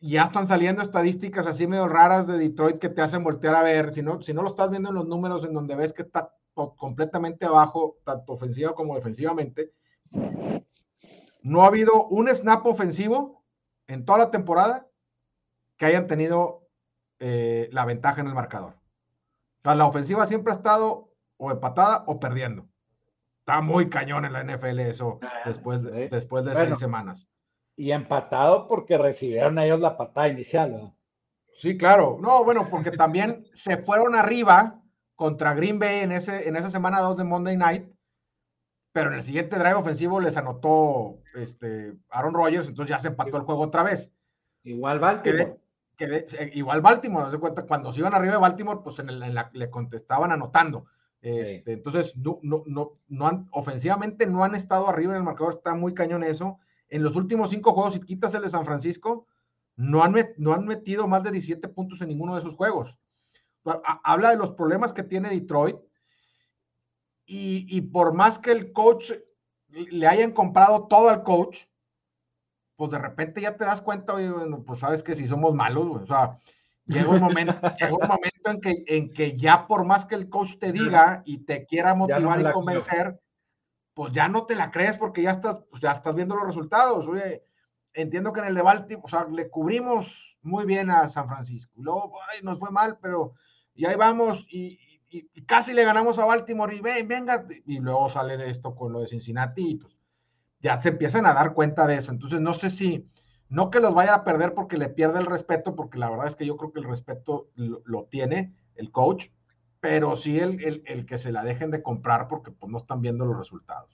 ya están saliendo estadísticas así medio raras de Detroit que te hacen voltear a ver. Si no, si no lo estás viendo en los números en donde ves que está completamente abajo, tanto ofensiva como defensivamente, no ha habido un snap ofensivo en toda la temporada que hayan tenido eh, la ventaja en el marcador. O sea, la ofensiva siempre ha estado o empatada o perdiendo. Está muy cañón en la NFL eso ah, después de, después de seis semanas y empatado porque recibieron ellos la patada inicial. Sí, claro. No, bueno, porque también se fueron arriba contra Green Bay en, ese, en esa semana 2 de Monday Night, pero en el siguiente drive ofensivo les anotó este, Aaron Rodgers, entonces ya se empató el juego otra vez. Igual Baltimore. igual Baltimore, se cuenta, cuando se iban arriba de Baltimore, pues en, la, le contestaban anotando. Este, entonces, no, no, no, no han, ofensivamente no han estado arriba en el marcador, está muy cañón eso en los últimos cinco juegos, si quitas el de San Francisco, no han, no han metido más de 17 puntos en ninguno de esos juegos. Habla de los problemas que tiene Detroit. Y, por más que el coach le hayan comprado todo al coach, pues de repente ya te das cuenta, bueno, pues sabes que si somos malos, o sea, llega un momento, un momento en, que, en que ya por más que el coach te diga y te quiera motivar y convencer, pues ya no te la crees porque ya estás, pues ya estás viendo los resultados. Oye, entiendo que en el de Baltimore, o sea, le cubrimos muy bien a San Francisco. Luego, ay, nos fue mal, pero y ahí vamos y, casi le ganamos a Baltimore y ven, venga, y luego sale esto con lo de Cincinnati y pues ya se empiezan a dar cuenta de eso. Entonces, no sé si, no que los vaya a perder porque le pierde el respeto, porque la verdad es que yo creo que el respeto lo, tiene el coach, pero sí el, el, que se la dejen de comprar porque pues no están viendo los resultados.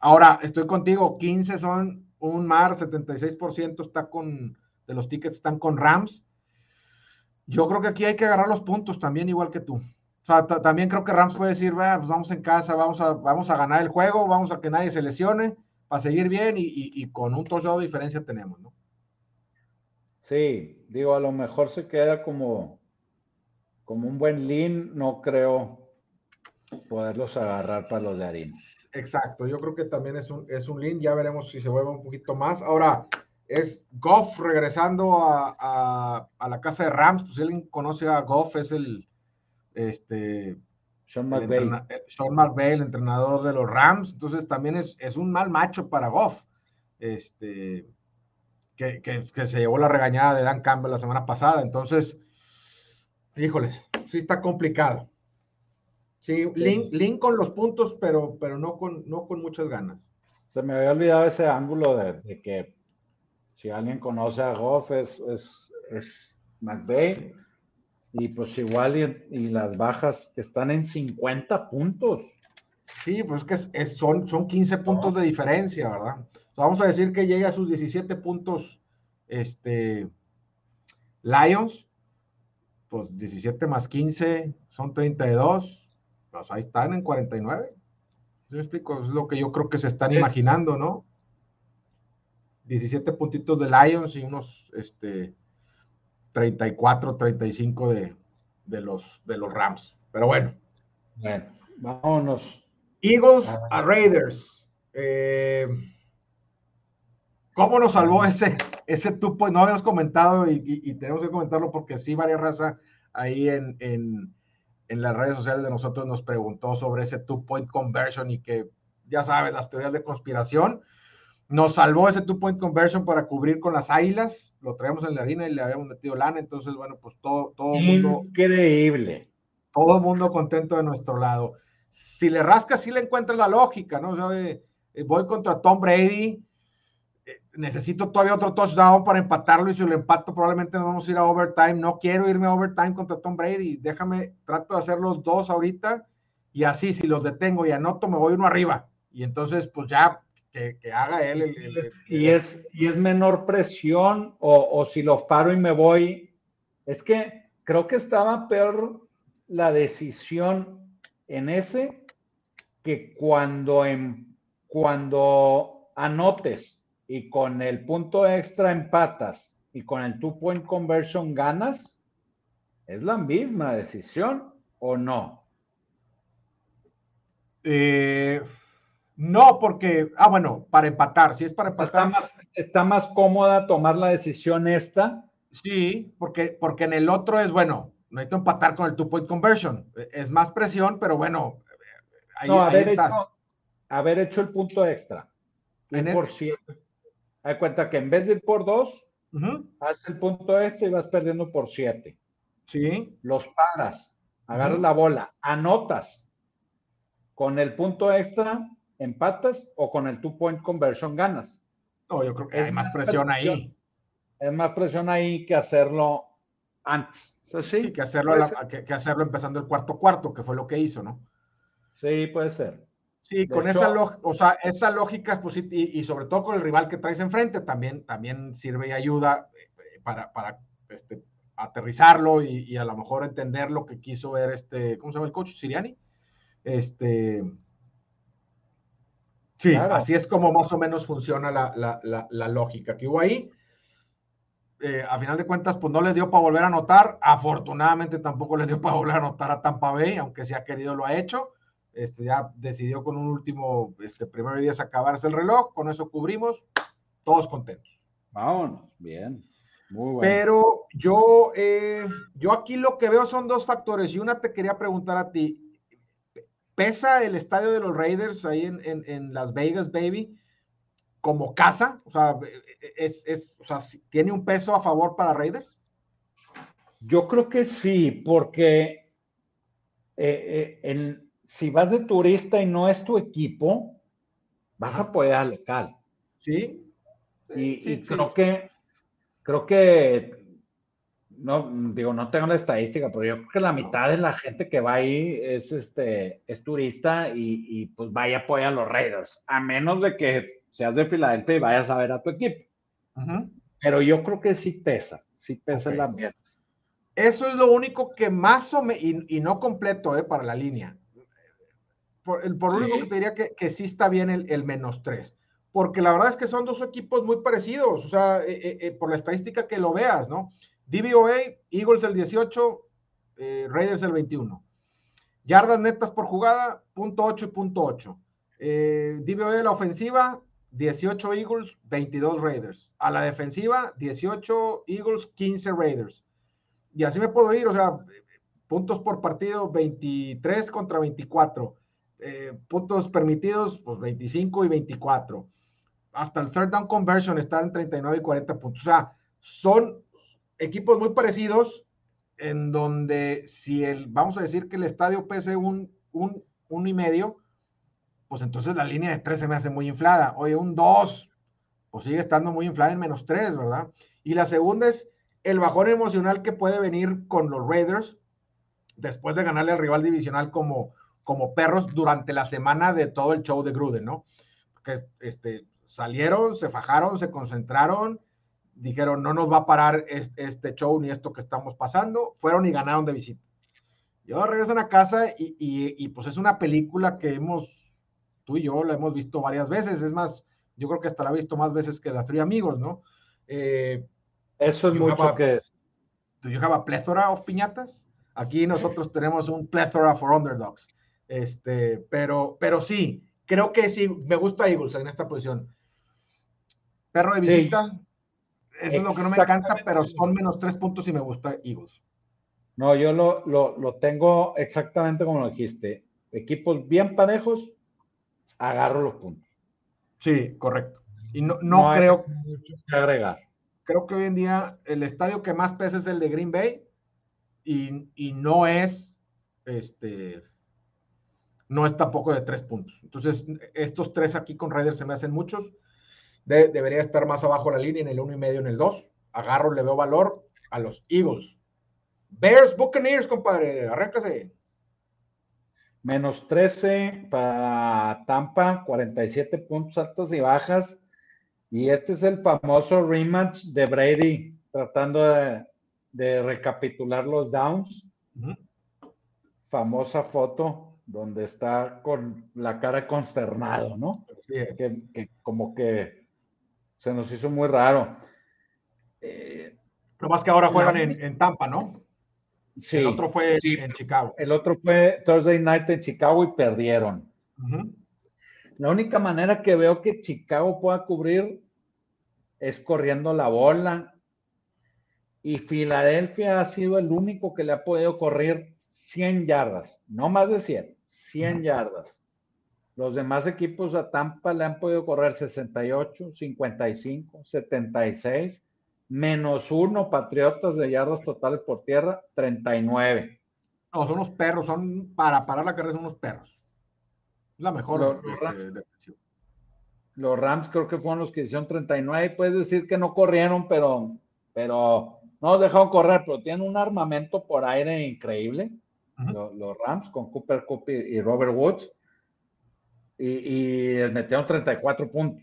Ahora, estoy contigo, 15 son un mar, 76% está con, de los tickets están con Rams. Yo creo que aquí hay que agarrar los puntos también, igual que tú. O sea, también creo que Rams puede decir, pues vamos en casa, vamos a, vamos a ganar el juego, vamos a que nadie se lesione, para seguir bien y, con un touchdown de diferencia tenemos, ¿no? Sí, digo, a lo mejor se queda como, como un buen lean, no creo poderlos agarrar para los de harina. Exacto, yo creo que también es un, es un lean, ya veremos si se vuelve un poquito más. Ahora, es Goff regresando a, la casa de Rams, pues si alguien conoce a Goff, es el, este, Sean McVay. Eh, Sean McVay, el entrenador de los Rams, entonces también es, es un mal macho para Goff, este, que, que, se llevó la regañada de Dan Campbell la semana pasada, entonces, híjoles, sí está complicado. Sí, Link, con los puntos, pero, pero no, con, no con muchas ganas. Se me había olvidado ese ángulo de, que si alguien conoce a Goff es, es, es McVeigh. Y pues igual y, las bajas están en 50 puntos. Sí, pues es que son, son 15 puntos de diferencia, ¿verdad? vamos a decir que llega a sus 17 puntos este, Lions, pues 17 más 15 son 32 pues ahí están en 49. Yo explico, es lo que yo creo que se están imaginando, ¿no? 17 puntitos de Lions y unos este, 34, 35 de, de, los, de los Rams. Pero bueno. Bueno, vámonos. Eagles a Raiders. Eh, ¿Cómo nos salvó ese, ese tupo? No habíamos comentado y, tenemos que comentarlo porque sí, varias razas ahí en, en las redes sociales de nosotros nos preguntó sobre ese two-point conversion y que, ya sabes, las teorías de conspiración. Nos salvó ese two-point conversion para cubrir con las águilas. Lo traíamos en la harina y le habíamos metido lana. Entonces, bueno, pues todo, todo mundo. Increíble. Todo el mundo contento de nuestro lado. Si le rascas, sí le encuentras la lógica, ¿no? Eh, voy contra Tom Brady necesito todavía otro touchdown para empatarlo y si lo empato probablemente nos vamos a ir a overtime. No quiero irme a overtime contra Tom Brady. Déjame, trato de hacer los dos ahorita y así si los detengo y anoto me voy uno arriba. Y entonces pues ya que, haga él el, y, es, y es menor presión o, o si lo paro y me voy. Es que creo que estaba peor la decisión en ese que cuando, en, cuando anotes y con el punto extra empatas y con el two point conversion ganas, ¿es la misma decisión o no? Eh, no, porque, ah, bueno, para empatar, si es para empatar. Está más, está más cómoda tomar la decisión esta. Sí, porque, porque en el otro es, bueno, necesito empatar con el two point conversion. Es más presión, pero bueno, ahí, haber estás. Hecho, haber hecho el punto extra. En por ciento hay cuenta que en vez de ir por dos, haces el punto este y vas perdiendo por siete. Sí. Los paras, agarras la bola, anotas. Con el punto extra, empatas o con el two point conversion ganas. No, yo creo que hay más presión, ahí. Es más presión ahí que hacerlo antes. sí, que, hacerlo que hacerlo empezando el cuarto cuarto, que fue lo que hizo, ¿no? Sí, puede ser. Sí, con esa, o sea, esa lógica, pues, y, sobre todo con el rival que traes enfrente, también, también sirve y ayuda eh, para, para este, aterrizarlo y, a lo mejor entender lo que quiso ver este, ¿cómo se llama el coach? Siriani. Este, sí, así es como más o menos funciona la, lógica que hubo ahí. Eh, a final de cuentas, pues no le dio para volver a anotar. Afortunadamente tampoco le dio para volver a anotar a Tampa Bay, aunque si ha querido lo ha hecho. Este, ya decidió con un último, este, primero día acabarse el reloj, con eso cubrimos, todos contentos. Vámonos, bien. Muy bueno. Pero yo, eh, yo aquí lo que veo son dos factores y una te quería preguntar a ti. ¿Pesa el estadio de los Raiders ahí en, Las Vegas, baby? Como casa, o sea, es, o sea, ¿tiene un peso a favor para Raiders? Yo creo que sí, porque eh, eh, si vas de turista y no es tu equipo, vas a apoyar al local. Sí. Y, creo que creo que no digo no tengo la estadística, pero yo creo que la mitad de la gente que va ahí es este es turista y, pues vaya a apoyar a los Raiders, a menos de que seas de Filadelfia y vayas a ver a tu equipo. Pero yo creo que sí pesa, sí pesa el ambiente. Eso es lo único que más o menos, y, no completo eh, para la línea. Por, el, por único que te diría que, que sí está bien el, el menos tres porque la verdad es que son dos equipos muy parecidos, o sea, eh, eh, eh, por la estadística que lo veas, ¿no? DVOA, Eagles el 18, Raiders el 21. Yardas netas por jugada, punto 8 y punto 8. DVOA la ofensiva, 18 Eagles, 22 Raiders. A la defensiva, 18 Eagles, 15 Raiders. Y así me puedo ir, o sea, puntos por partido, 23 contra 24. puntos permitidos, pues 25 y 24 hasta el third down conversion está en 39 y 40 puntos. O sea, son equipos muy parecidos en donde si el, vamos a decir que el estadio pese un, un, un y medio, pues entonces la línea de 3 se me hace muy inflada. Oye, un 2, pues sigue estando muy inflada en menos 3, ¿verdad? Y la segunda es el bajón emocional que puede venir con los Raiders después de ganarle al rival divisional como, como perros durante la semana de todo el show de Gruden, ¿no? Porque este, salieron, se fajaron, se concentraron, dijeron, no nos va a parar este, show ni esto que estamos pasando, fueron y ganaron de visita. Y ahora regresan a casa y, pues es una película que hemos, tú y yo la hemos visto varias veces, es más, yo creo que hasta la he visto más veces que The Three Amigos, ¿no? Eh, Eso es mucho que... ¿Do you have a plethora of piñatas? Aquí nosotros tenemos un plethora for underdogs. Este, pero, pero sí, creo que sí, me gusta Eagles en esta posición. Perro de visita, eso es lo que no me encanta, pero son menos tres puntos y me gusta Eagles. No, yo lo, lo, tengo exactamente como lo dijiste. Equipos bien parejos, agarro los puntos. Sí, correcto. Y no, no, creo que agregar. Creo que hoy en día el estadio que más pesa es el de Green Bay y, y no es este no es tampoco de tres puntos. Entonces, estos tres aquí con Raiders se me hacen muchos debería estar más abajo la línea, en el uno y medio, en el 2. Agarro, le veo valor a los Eagles. Bears Buccaneers, compadre, arráncase. Menos 13 para Tampa, 47 puntos altos y bajas. Y este es el famoso rematch de Brady, tratando de, recapitular los downs. Famosa foto donde está con la cara consternado, ¿no? que, como que se nos hizo muy raro. Eh, Lo más que ahora juegan en, Tampa, ¿no? Sí. El otro fue en Chicago. El otro fue Thursday Night en Chicago y perdieron. La única manera que veo que Chicago pueda cubrir es corriendo la bola. Y Filadelfia ha sido el único que le ha podido correr 100 yardas, no más de 100, 100 yardas. Los demás equipos a Tampa le han podido correr 68, 55, 76, menos uno Patriotas de yardas totales por tierra, 39. No, son unos perros, son para parar la carrera, son unos perros. La mejor los, este, los Rams creo que fueron los que hicieron 39. Puedes decir que no corrieron, pero, pero no dejaron correr, pero tienen un armamento por aire increíble. los, Rams con Cooper Cup y Robert Woods y, y metieron 34 puntos.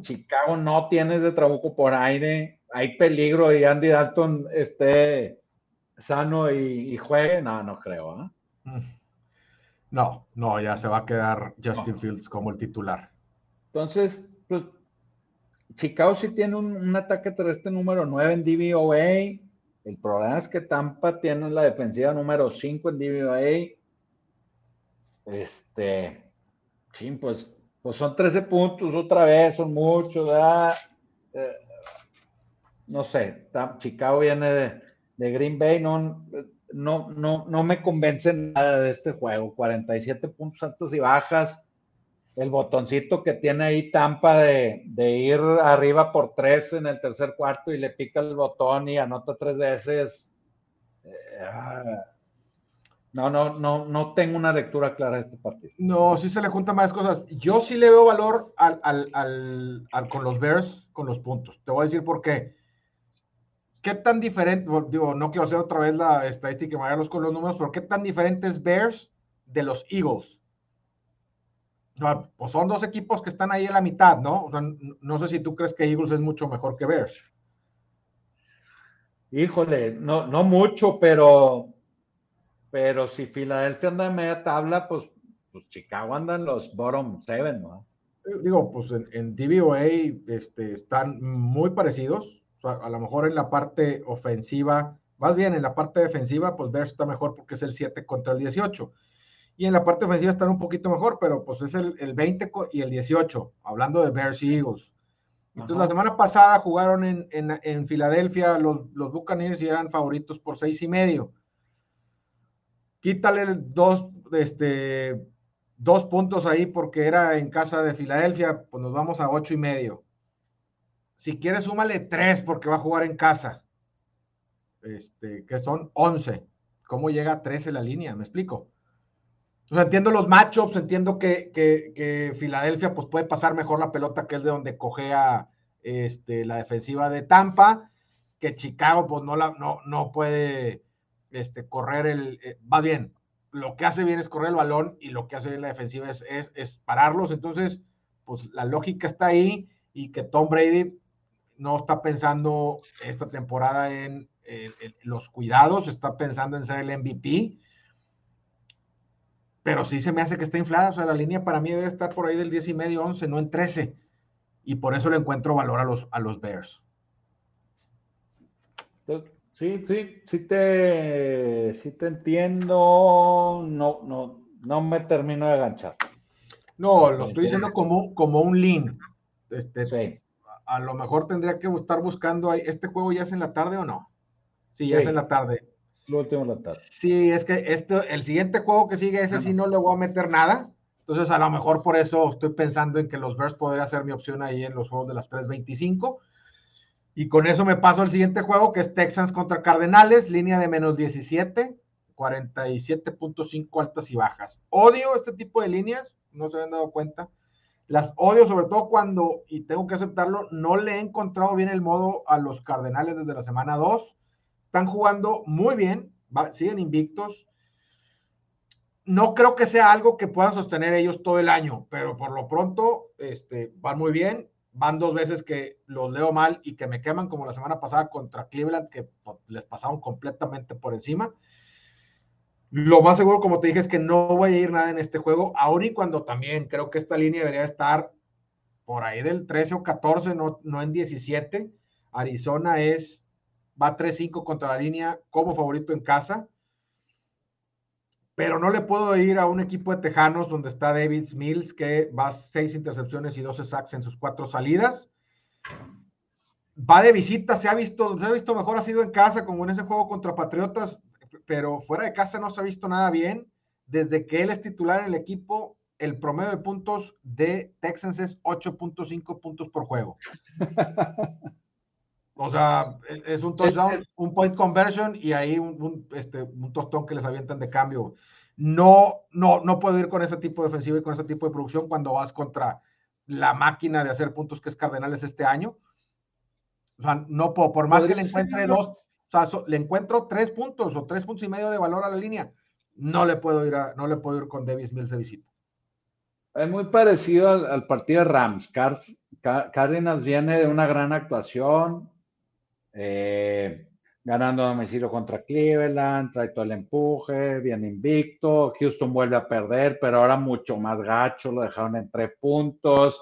Chicago no tiene de trabuco por aire, hay peligro y Andy Dalton esté sano y, juegue, no, no creo. ¿ah? No, no, ya se va a quedar Justin Fields como el titular. Entonces, pues Chicago sí tiene un, un, ataque terrestre número 9 en DVOA. El problema es que Tampa tiene la defensiva número 5 en DVOA. Este, Sí, pues, pues son 13 puntos otra vez, son muchos, ¿verdad? Eh, no sé, Chicago viene de, Green Bay, no, no, no, no me convence nada de este juego. 47 puntos altos y bajas. El botoncito que tiene ahí Tampa de, ir arriba por tres en el tercer cuarto y le pica el botón y anota tres veces. Eh, ah, no, no, no, no tengo una lectura clara de este partido. No, sí se le juntan más cosas. Yo sí le veo valor al, al, al, con los Bears, con los puntos. Te voy a decir por qué. ¿Qué tan diferente, digo, no quiero hacer otra vez la estadística y marearlos con los números, pero qué tan diferente es Bears de los Eagles? pues son dos equipos que están ahí en la mitad, ¿no? O sea, no sé si tú crees que Eagles es mucho mejor que Bears. Híjole, no, no mucho, pero pero si Filadelfia anda en media tabla, pues, pues Chicago anda en los bottom seven, ¿no? Digo, pues en, en DVOA este, están muy parecidos. a lo mejor en la parte ofensiva, más bien en la parte defensiva, pues Bears está mejor porque es el 7 contra el 18. Y en la parte ofensiva están un poquito mejor, pero pues es el, el 20 y el 18, hablando de Bears y Eagles. Entonces, la semana pasada jugaron en, en, en Filadelfia los, los Buccaneers y eran favoritos por seis y medio quítale dos, este, dos puntos ahí porque era en casa de Filadelfia, pues nos vamos a ocho y medio. Si quieres, súmale tres porque va a jugar en casa, este, que son once. ¿Cómo llega a 13 la línea? ¿Me explico? Entiendo los matchups, entiendo que, que, Filadelfia pues, puede pasar mejor la pelota, que es de donde cogea este, la defensiva de Tampa, que Chicago pues no, la, no, no puede este, correr el, eh, va bien, lo que hace bien es correr el balón y lo que hace bien la defensiva es, es, pararlos. Entonces, pues la lógica está ahí y que Tom Brady no está pensando esta temporada en, los cuidados, está pensando en ser el MVP. Pero sí se me hace que está inflada. O sea, la línea para mí debe estar por ahí del 10 y medio, 11, no en 13. Y por eso le encuentro valor a los, a los Bears. Sí, sí, sí te, sí te entiendo. No, no, no me termino de enganchar. No, lo estoy diciendo como, como un lean. Este, sí. A, lo mejor tendría que estar buscando ahí. ¿Este juego ya es en la tarde o no? Sí, ya es en la tarde. Lo último en la tarde. Sí, es que este, el siguiente juego que sigue, ese sí no le voy a meter nada. Entonces, a lo mejor por eso estoy pensando en que los Bears podría ser mi opción ahí en los juegos de las 3.25 y con eso me paso al siguiente juego, que es Texans contra Cardenales, línea de menos 17, 47.5 altas y bajas. Odio este tipo de líneas, no se habían dado cuenta. Las odio sobre todo cuando, y tengo que aceptarlo, no le he encontrado bien el modo a los Cardenales desde la semana 2. Están jugando muy bien, siguen invictos. No creo que sea algo que puedan sostener ellos todo el año, pero por lo pronto este, van muy bien van dos veces que los leo mal y que me queman, como la semana pasada contra Cleveland, que pues, les pasaron completamente por encima. Lo más seguro, como te dije, es que no voy a ir nada en este juego, aun y cuando también creo que esta línea debería estar por ahí del 13 o 14, no, no en 17. Arizona es, va 3-5 contra la línea como favorito en casa pero no le puedo ir a un equipo de Tejanos donde está David Mills, que va seis intercepciones y 12 sacks en sus cuatro salidas. Va de visita, se ha visto, se ha visto mejor, ha sido en casa, como en ese juego contra Patriotas, pero fuera de casa no se ha visto nada bien. Desde que él es titular en el equipo, el promedio de puntos de Texans es 8.5 puntos por juego. O sea, e, es un touchdown, un point conversion y ahí un, este, un tostón que les avientan de cambio. No, no, no puedo ir con ese tipo de ofensiva y con ese tipo de producción cuando vas contra la máquina de hacer puntos que es Cardenales este año. O sea, no puedo, por más que le encuentre dos, o sea, le encuentro tres puntos o tres puntos y medio de valor a la línea, no le puedo ir, a, no le puedo ir con Davis Mills de visita. Es muy parecido al, partido de Rams. Cárdenas viene de una gran actuación, eh, ganando a domicilio contra Cleveland, trae todo el empuje, bien invicto. Houston vuelve a perder, pero ahora mucho más gacho, lo dejaron en tres puntos.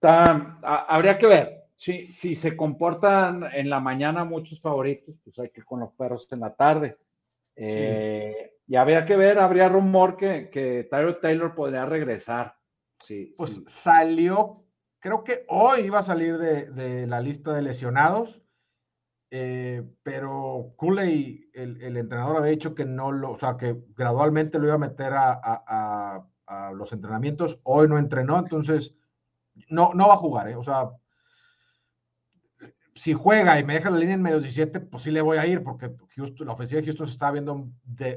habría que ver. Si, si se comportan en la mañana muchos favoritos, pues hay que con los perros en la tarde. Eh, y habría que ver, habría rumor que, que Tyler Taylor podría regresar. Sí, pues salió creo que hoy iba a salir de, la lista de lesionados eh, pero Cooley, el, el, entrenador, había dicho que no lo, o sea, que gradualmente lo iba a meter a, los entrenamientos. Hoy no entrenó, entonces no, no va a jugar, ¿eh? O sea, si juega y me deja la línea en medio 17, pues sí le voy a ir, porque Houston, la ofensiva de Houston se está viendo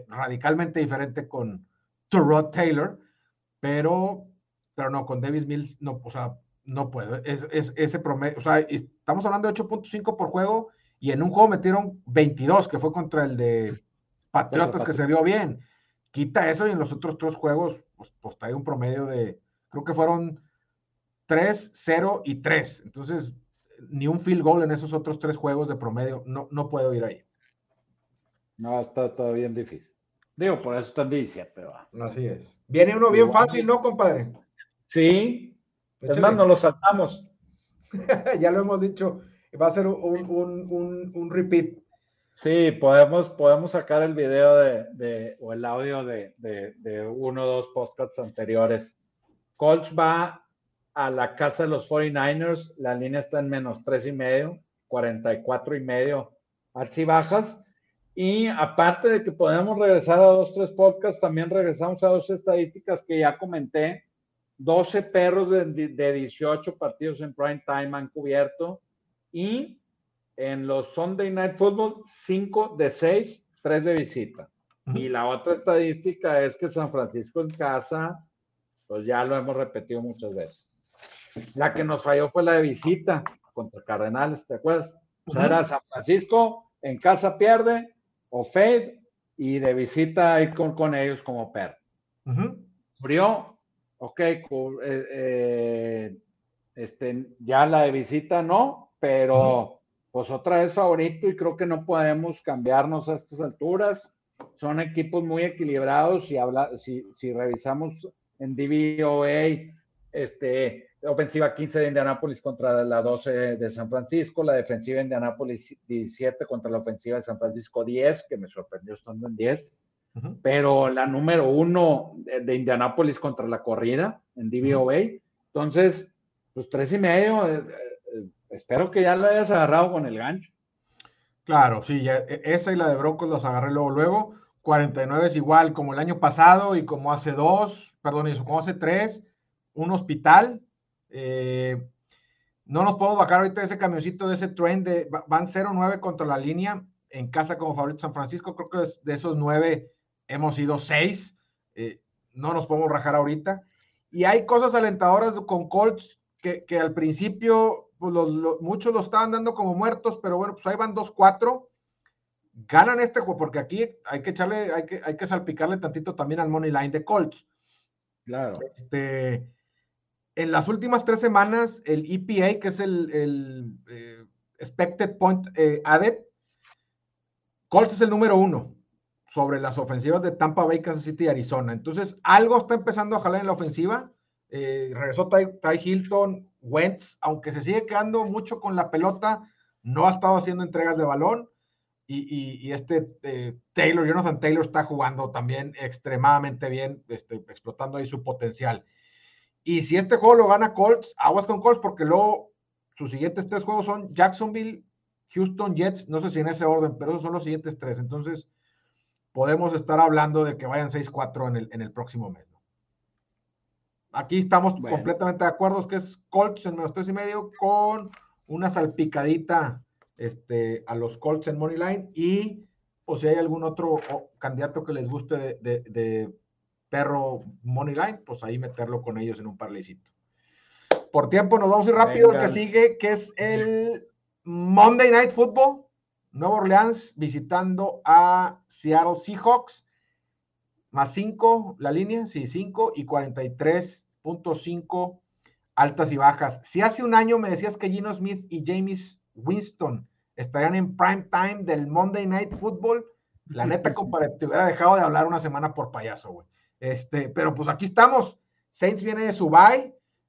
radicalmente diferente con Terod Taylor, pero, pero no, con Davis Mills, no, o sea, no puedo. Es, es, ese promedio, o sea, estamos hablando de 8.5 por juego y en un juego metieron 22, que fue contra el de Patriotas, que se vio bien. Quita eso y en los otros tres juegos, pues, pues trae un promedio de, creo que fueron 3, 0 y 3. Entonces, ni un field goal en esos otros tres juegos de promedio. No, no puedo ir ahí. No, está todavía difícil. Digo, por eso están diciendo. pero. Así es. Viene uno bien fácil, ¿no, compadre? Sí. Es más, nos lo saltamos. ya lo hemos dicho. Va a ser un, repeat. Sí, podemos, podemos sacar el video de, o el audio de, de, uno o dos podcasts anteriores. Colts va a la casa de los 49ers, la línea está en menos tres y medio, 44 y medio, bajas. Y aparte de que podemos regresar a dos, tres podcasts, también regresamos a dos estadísticas que ya comenté. 12 perros de, de 18 partidos en prime time han cubierto y en los Sunday Night Football, 5 de 6, 3 de visita. Y la otra estadística es que San Francisco en casa, pues ya lo hemos repetido muchas veces. La que nos falló fue la de visita contra Cardenales, ¿te acuerdas? O sea, era San Francisco, en casa pierde, o fade, y de visita ir con, ellos como perro. Murió, ok, eh, eh, este, ya la de visita no, pero pues otra vez favorito y creo que no podemos cambiarnos a estas alturas. Son equipos muy equilibrados y habla, si, si revisamos en DVOA, este, ofensiva 15 de Indianápolis contra la 12 de San Francisco, la defensiva de Indianápolis 17 contra la ofensiva de San Francisco 10, que me sorprendió estando en 10, pero la número uno de, Indianápolis contra la corrida en DVOA. Entonces, pues tres y medio, eh, eh, espero que ya lo hayas agarrado con el gancho. Claro, sí, e, esa y la de Broncos las agarré luego, luego. 49 es igual como el año pasado y como hace dos, perdón, eso, como hace tres, un hospital, eh, no nos podemos bajar ahorita de ese camioncito, de ese trend de van 0-9 contra la línea en casa como favorito San Francisco. Creo que de esos 9 hemos ido 6. Eh, no nos podemos rajar ahorita. Y hay cosas alentadoras con Colts que, al principio pues, muchos lo estaban dando como muertos, pero bueno, pues ahí van 2-4. Ganan este juego, porque aquí hay que echarle, hay que, hay que salpicarle tantito también al money line de Colts. Claro. Este, en las últimas tres semanas, el EPA, que es el, eh, Expected Point eh, Added, Colts es el número uno sobre las ofensivas de Tampa Bay, Kansas City y Arizona. Entonces, algo está empezando a jalar en la ofensiva. Eh, regresó Ty, Hilton, Wentz, aunque se sigue quedando mucho con la pelota, no ha estado haciendo entregas de balón. Y, este Taylor, Jonathan Taylor está jugando también extremadamente bien, este, explotando ahí su potencial. Y si este juego lo gana Colts, aguas con Colts, porque luego sus siguientes tres juegos son Jacksonville, Houston, Jets, no sé si en ese orden, pero esos son los siguientes tres. Entonces, podemos estar hablando de que vayan 6-4 en el, en el próximo mes. Aquí estamos completamente de acuerdo, que es Colts en menos tres y medio con una salpicadita este, a los Colts en Moneyline y o si hay algún otro candidato que les guste de perro money line, pues ahí meterlo con ellos en un parlecito. Por tiempo nos vamos a ir rápido, el que sigue, que es el Monday Night Football. Nueva Orleans visitando a Seattle Seahawks. Más 5 la línea, sí, 5 y 43.5 altas y bajas. Si hace un año me decías que Gino Smith y James Winston estarían en prime time del Monday Night Football, la neta, compadre, te hubiera dejado de hablar una semana por payaso, güey. Este, pero pues aquí estamos. Saints viene de su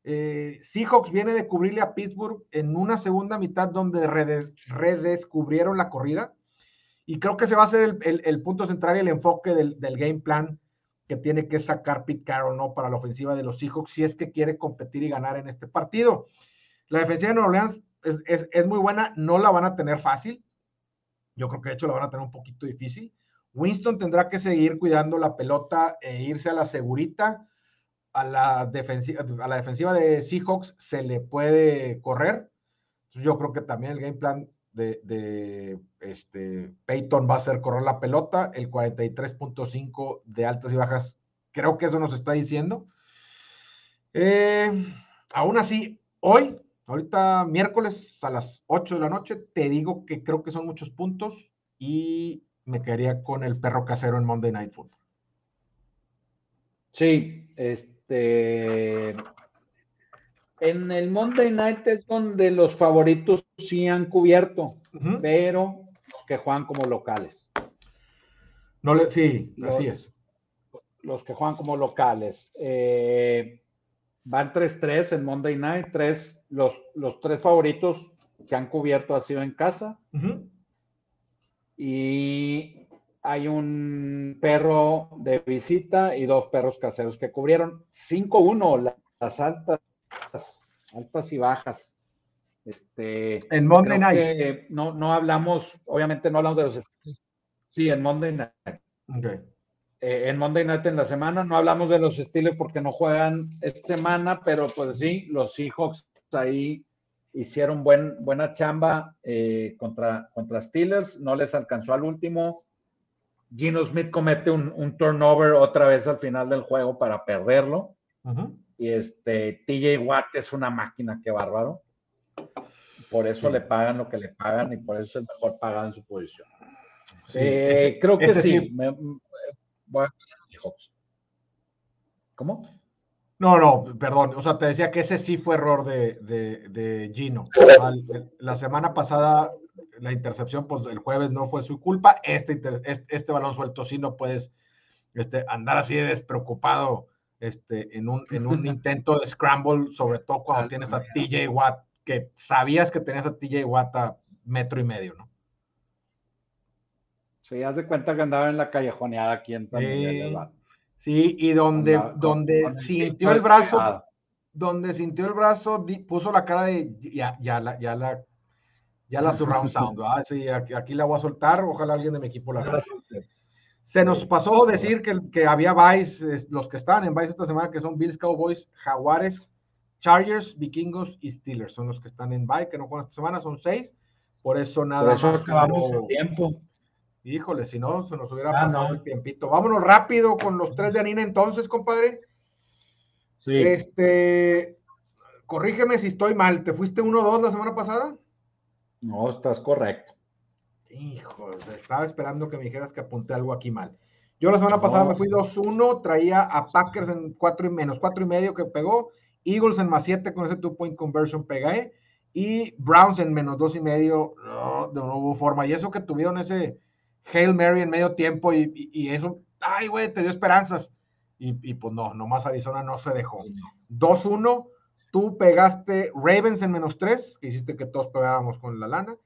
eh, Seahawks viene de cubrirle a Pittsburgh en una segunda mitad donde redescubrieron la corrida. Y creo que se va a ser el, punto central y el enfoque del, game plan que tiene que sacar Pete Carroll ¿no? para la ofensiva de los Seahawks si es que quiere competir y ganar en este partido. La defensiva de Nueva Orleans es, es, muy buena, no la van a tener fácil. Yo creo que de hecho lo van a tener un poquito difícil. Winston tendrá que seguir cuidando la pelota e irse a la segurita. A la, defensiva, a la defensiva de Seahawks se le puede correr. Yo creo que también el game plan de, este, Peyton va a ser correr la pelota. El 43.5 de altas y bajas, creo que eso nos está diciendo. Eh, aún así, hoy, ahorita miércoles a las 8 de la noche, te digo que creo que son muchos puntos y me quedaría con el perro casero en Monday Night Football. Sí, este. En el Monday Night es donde los favoritos sí han cubierto, pero que juegan como locales. No le, sí, así es. Los que juegan como locales. Eh, van 3-3 en Monday Night, tres, los, los tres favoritos que han cubierto ha sido en casa. Y hay un perro de visita y dos perros caseros que cubrieron 5-1 las altas, altas y bajas. Este, en Monday Night. No, no hablamos, obviamente no hablamos de los. Sí, en Monday Night. Okay. Eh, en Monday Night en la semana. No hablamos de los Steelers porque no juegan esta semana, pero pues sí, los Seahawks ahí hicieron buen, buena chamba eh, contra, contra Steelers. No les alcanzó al último. Gino Smith comete un, turnover otra vez al final del juego para perderlo. Y este TJ Watt es una máquina, qué bárbaro. Por eso le pagan lo que le pagan y por eso es mejor pagado en su posición. Eh, creo que sí. ¿Cómo? No, no, perdón. O sea, te decía que ese sí fue error de, de, Gino. La semana pasada, la intercepción, pues el jueves no fue su culpa. Este, este, balón suelto sí no puedes este, andar así de despreocupado este, en, un, en un intento de scramble, sobre todo cuando tienes a TJ Watt, que sabías que tenías a TJ Watt a metro y medio, ¿no? Sí, haz de cuenta que andaba en la callejoneada aquí en sí, sí, y donde, donde sintió el brazo, donde sintió el brazo, puso la cara de ya, ya la, ya la, ya la surround sound, ¿verdad? Sí, aquí, la voy a soltar, ojalá alguien de mi equipo la vea. Se nos pasó decir que, que había Vice, los que están en Vice esta semana, que son Bills, Cowboys, Jaguares, Chargers, Vikingos y Steelers. Son los que están en Vice, que no juegan esta semana, son seis. Por eso nada Por eso más. el tiempo. Híjole, si no, se nos hubiera ah, pasado el tiempito. Vámonos rápido con los tres de Anina entonces, compadre. Sí. Este, corrígeme si estoy mal. ¿Te fuiste 1-2 la semana pasada? No, estás correcto. Hijo, estaba esperando que me dijeras que apunté algo aquí mal. Yo la semana pasada me fui 2-1, traía a Packers en 4 y menos 4 y medio que pegó, Eagles en más 7 con ese two point conversion pegué, y Browns en menos 2 y medio, no, no hubo forma. Y eso que tuvieron ese, Hail Mary en medio tiempo y, eso, ay, güey, te dio esperanzas. Y, pues no, nomás Arizona no se dejó. 2-1, tú pegaste Ravens en menos 3, que hiciste que todos pegábamos con la lana,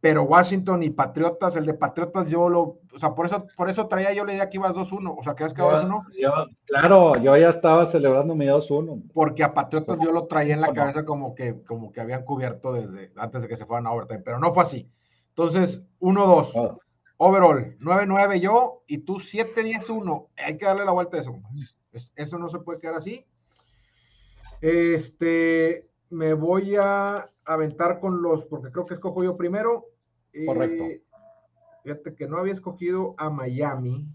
pero Washington y Patriotas, el de Patriotas yo lo, o sea, por eso, por eso traía yo la idea que ibas 2-1, o sea, que has quedado 2-1. Claro, yo ya estaba celebrando mi 2-1. Porque a Patriotas yo lo traía en la cabeza como que, como que habían cubierto desde antes de que se fueran a overtime, pero no fue así. Entonces, 1-2. Overall, 9-9 yo y tú 7-10-1. Hay que darle la vuelta a eso. Eso no se puede quedar así. Este, me voy a aventar con los, porque creo que escojo yo primero. Correcto. Eh, fíjate que no había escogido a Miami,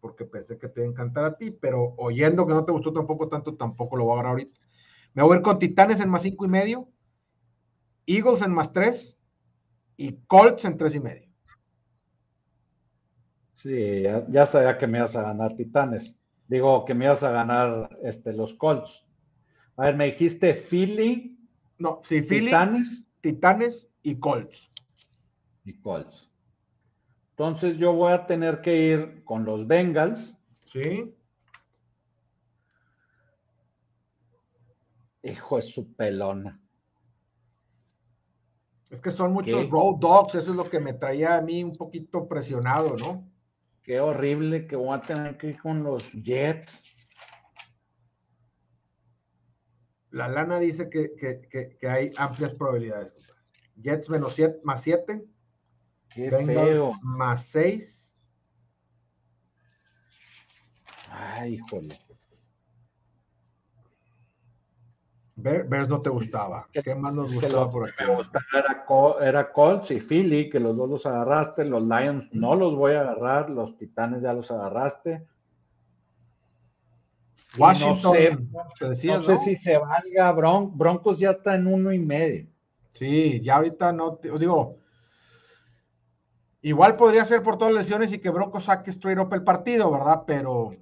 porque pensé que te iba a encantar a ti, pero oyendo que no te gustó tampoco tanto, tampoco lo voy a agarrar ahorita. Me voy a ir con Titanes en más cinco y medio, Eagles en más 3 y Colts en tres y medio. Sí, ya, sabía que me ibas a ganar Titanes. Digo que me ibas a ganar este, los Colts. A ver, me dijiste Philly. No, sí, Philly, Titanes, Titanes y Colts. Y Colts. Entonces yo voy a tener que ir con los Bengals. Sí. Hijo de su pelona. Es que son muchos road dogs, eso es lo que me traía a mí un poquito presionado, ¿no? Qué horrible que voy a tener que ir con los Jets. La lana dice que, hay amplias probabilidades. Jets menos siete, más 7 Qué feo. Más 6. Ay, híjole. Bears no te gustaba. ¿Qué más nos gustaba por aquí? Me gustaba era, era, Colts y Philly, que los dos los agarraste. Los Lions no los voy a agarrar. Los Titanes ya los agarraste. Washington, no sé, no sé si se valga. Broncos ya está en uno y medio. Sí, ya ahorita no, os digo, igual podría ser por todas las lesiones y que Broncos saque straight up el partido, ¿verdad? Pero,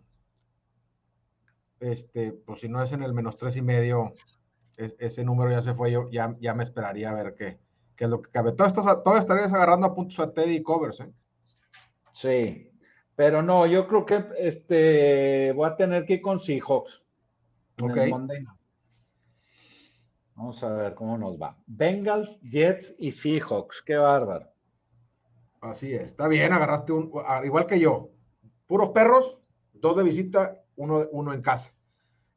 este, pues si no es en el menos tres y medio, ese número ya se fue, yo ya, ya me esperaría a ver qué, qué es lo que cabe. Todo, esto, todo estarías agarrando a puntos a Teddy y covers, ¿eh? Sí, pero no, yo creo que este voy a tener que ir con Seahawks. Ok. Vamos a ver cómo nos va. Bengals, Jets y Seahawks. Qué bárbaro. Así es. Está bien, agarraste un, igual que yo. Puros perros, dos de visita, uno, uno en casa.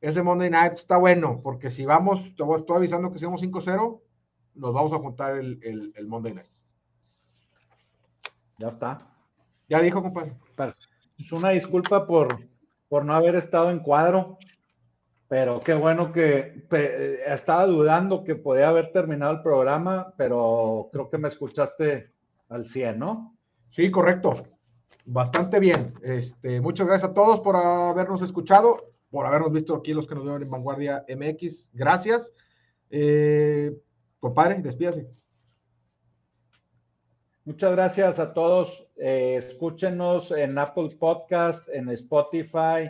Ese Monday Night está bueno, porque si vamos, te estoy avisando que si vamos 5-0, nos vamos a juntar el, el Monday Night. Ya está. Ya dijo, compadre. Es una disculpa por, por no haber estado en cuadro, pero qué bueno que estaba dudando que podía haber terminado el programa, pero creo que me escuchaste al 100, ¿no? Sí, correcto. Bastante bien. Este, muchas gracias a todos por habernos escuchado, por habernos visto aquí los que nos ven en Vanguardia MX. Gracias. Eh, compadre, despídase. Muchas gracias a todos. Eh, escúchenos en Apple Podcast, en Spotify.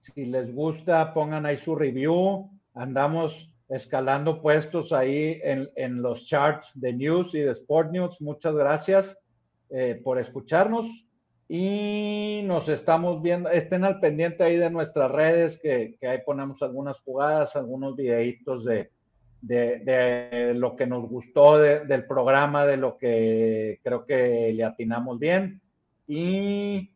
Si les gusta, pongan ahí su review. Andamos escalando puestos ahí en, los charts de news y de Sport News. Muchas gracias eh, por escucharnos y nos estamos viendo. Estén al pendiente ahí de nuestras redes, que, que ahí ponemos algunas jugadas, algunos videitos de, de, lo que nos gustó del programa, de lo que creo que le atinamos bien y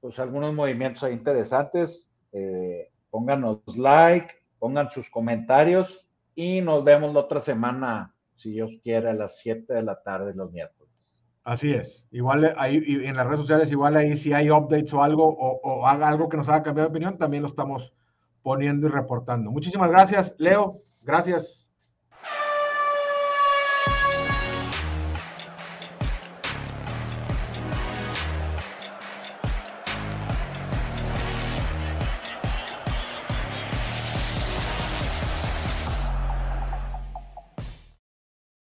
pues algunos movimientos interesantes. Eh, pónganos like, pongan sus comentarios y nos vemos la otra semana, si Dios quiere, a las 7 de la tarde los miércoles. Así es. Igual ahí en las redes sociales, igual ahí si hay updates o algo, o, o haga algo que nos haga cambiar de opinión, también lo estamos poniendo y reportando. Muchísimas gracias, Leo. Gracias.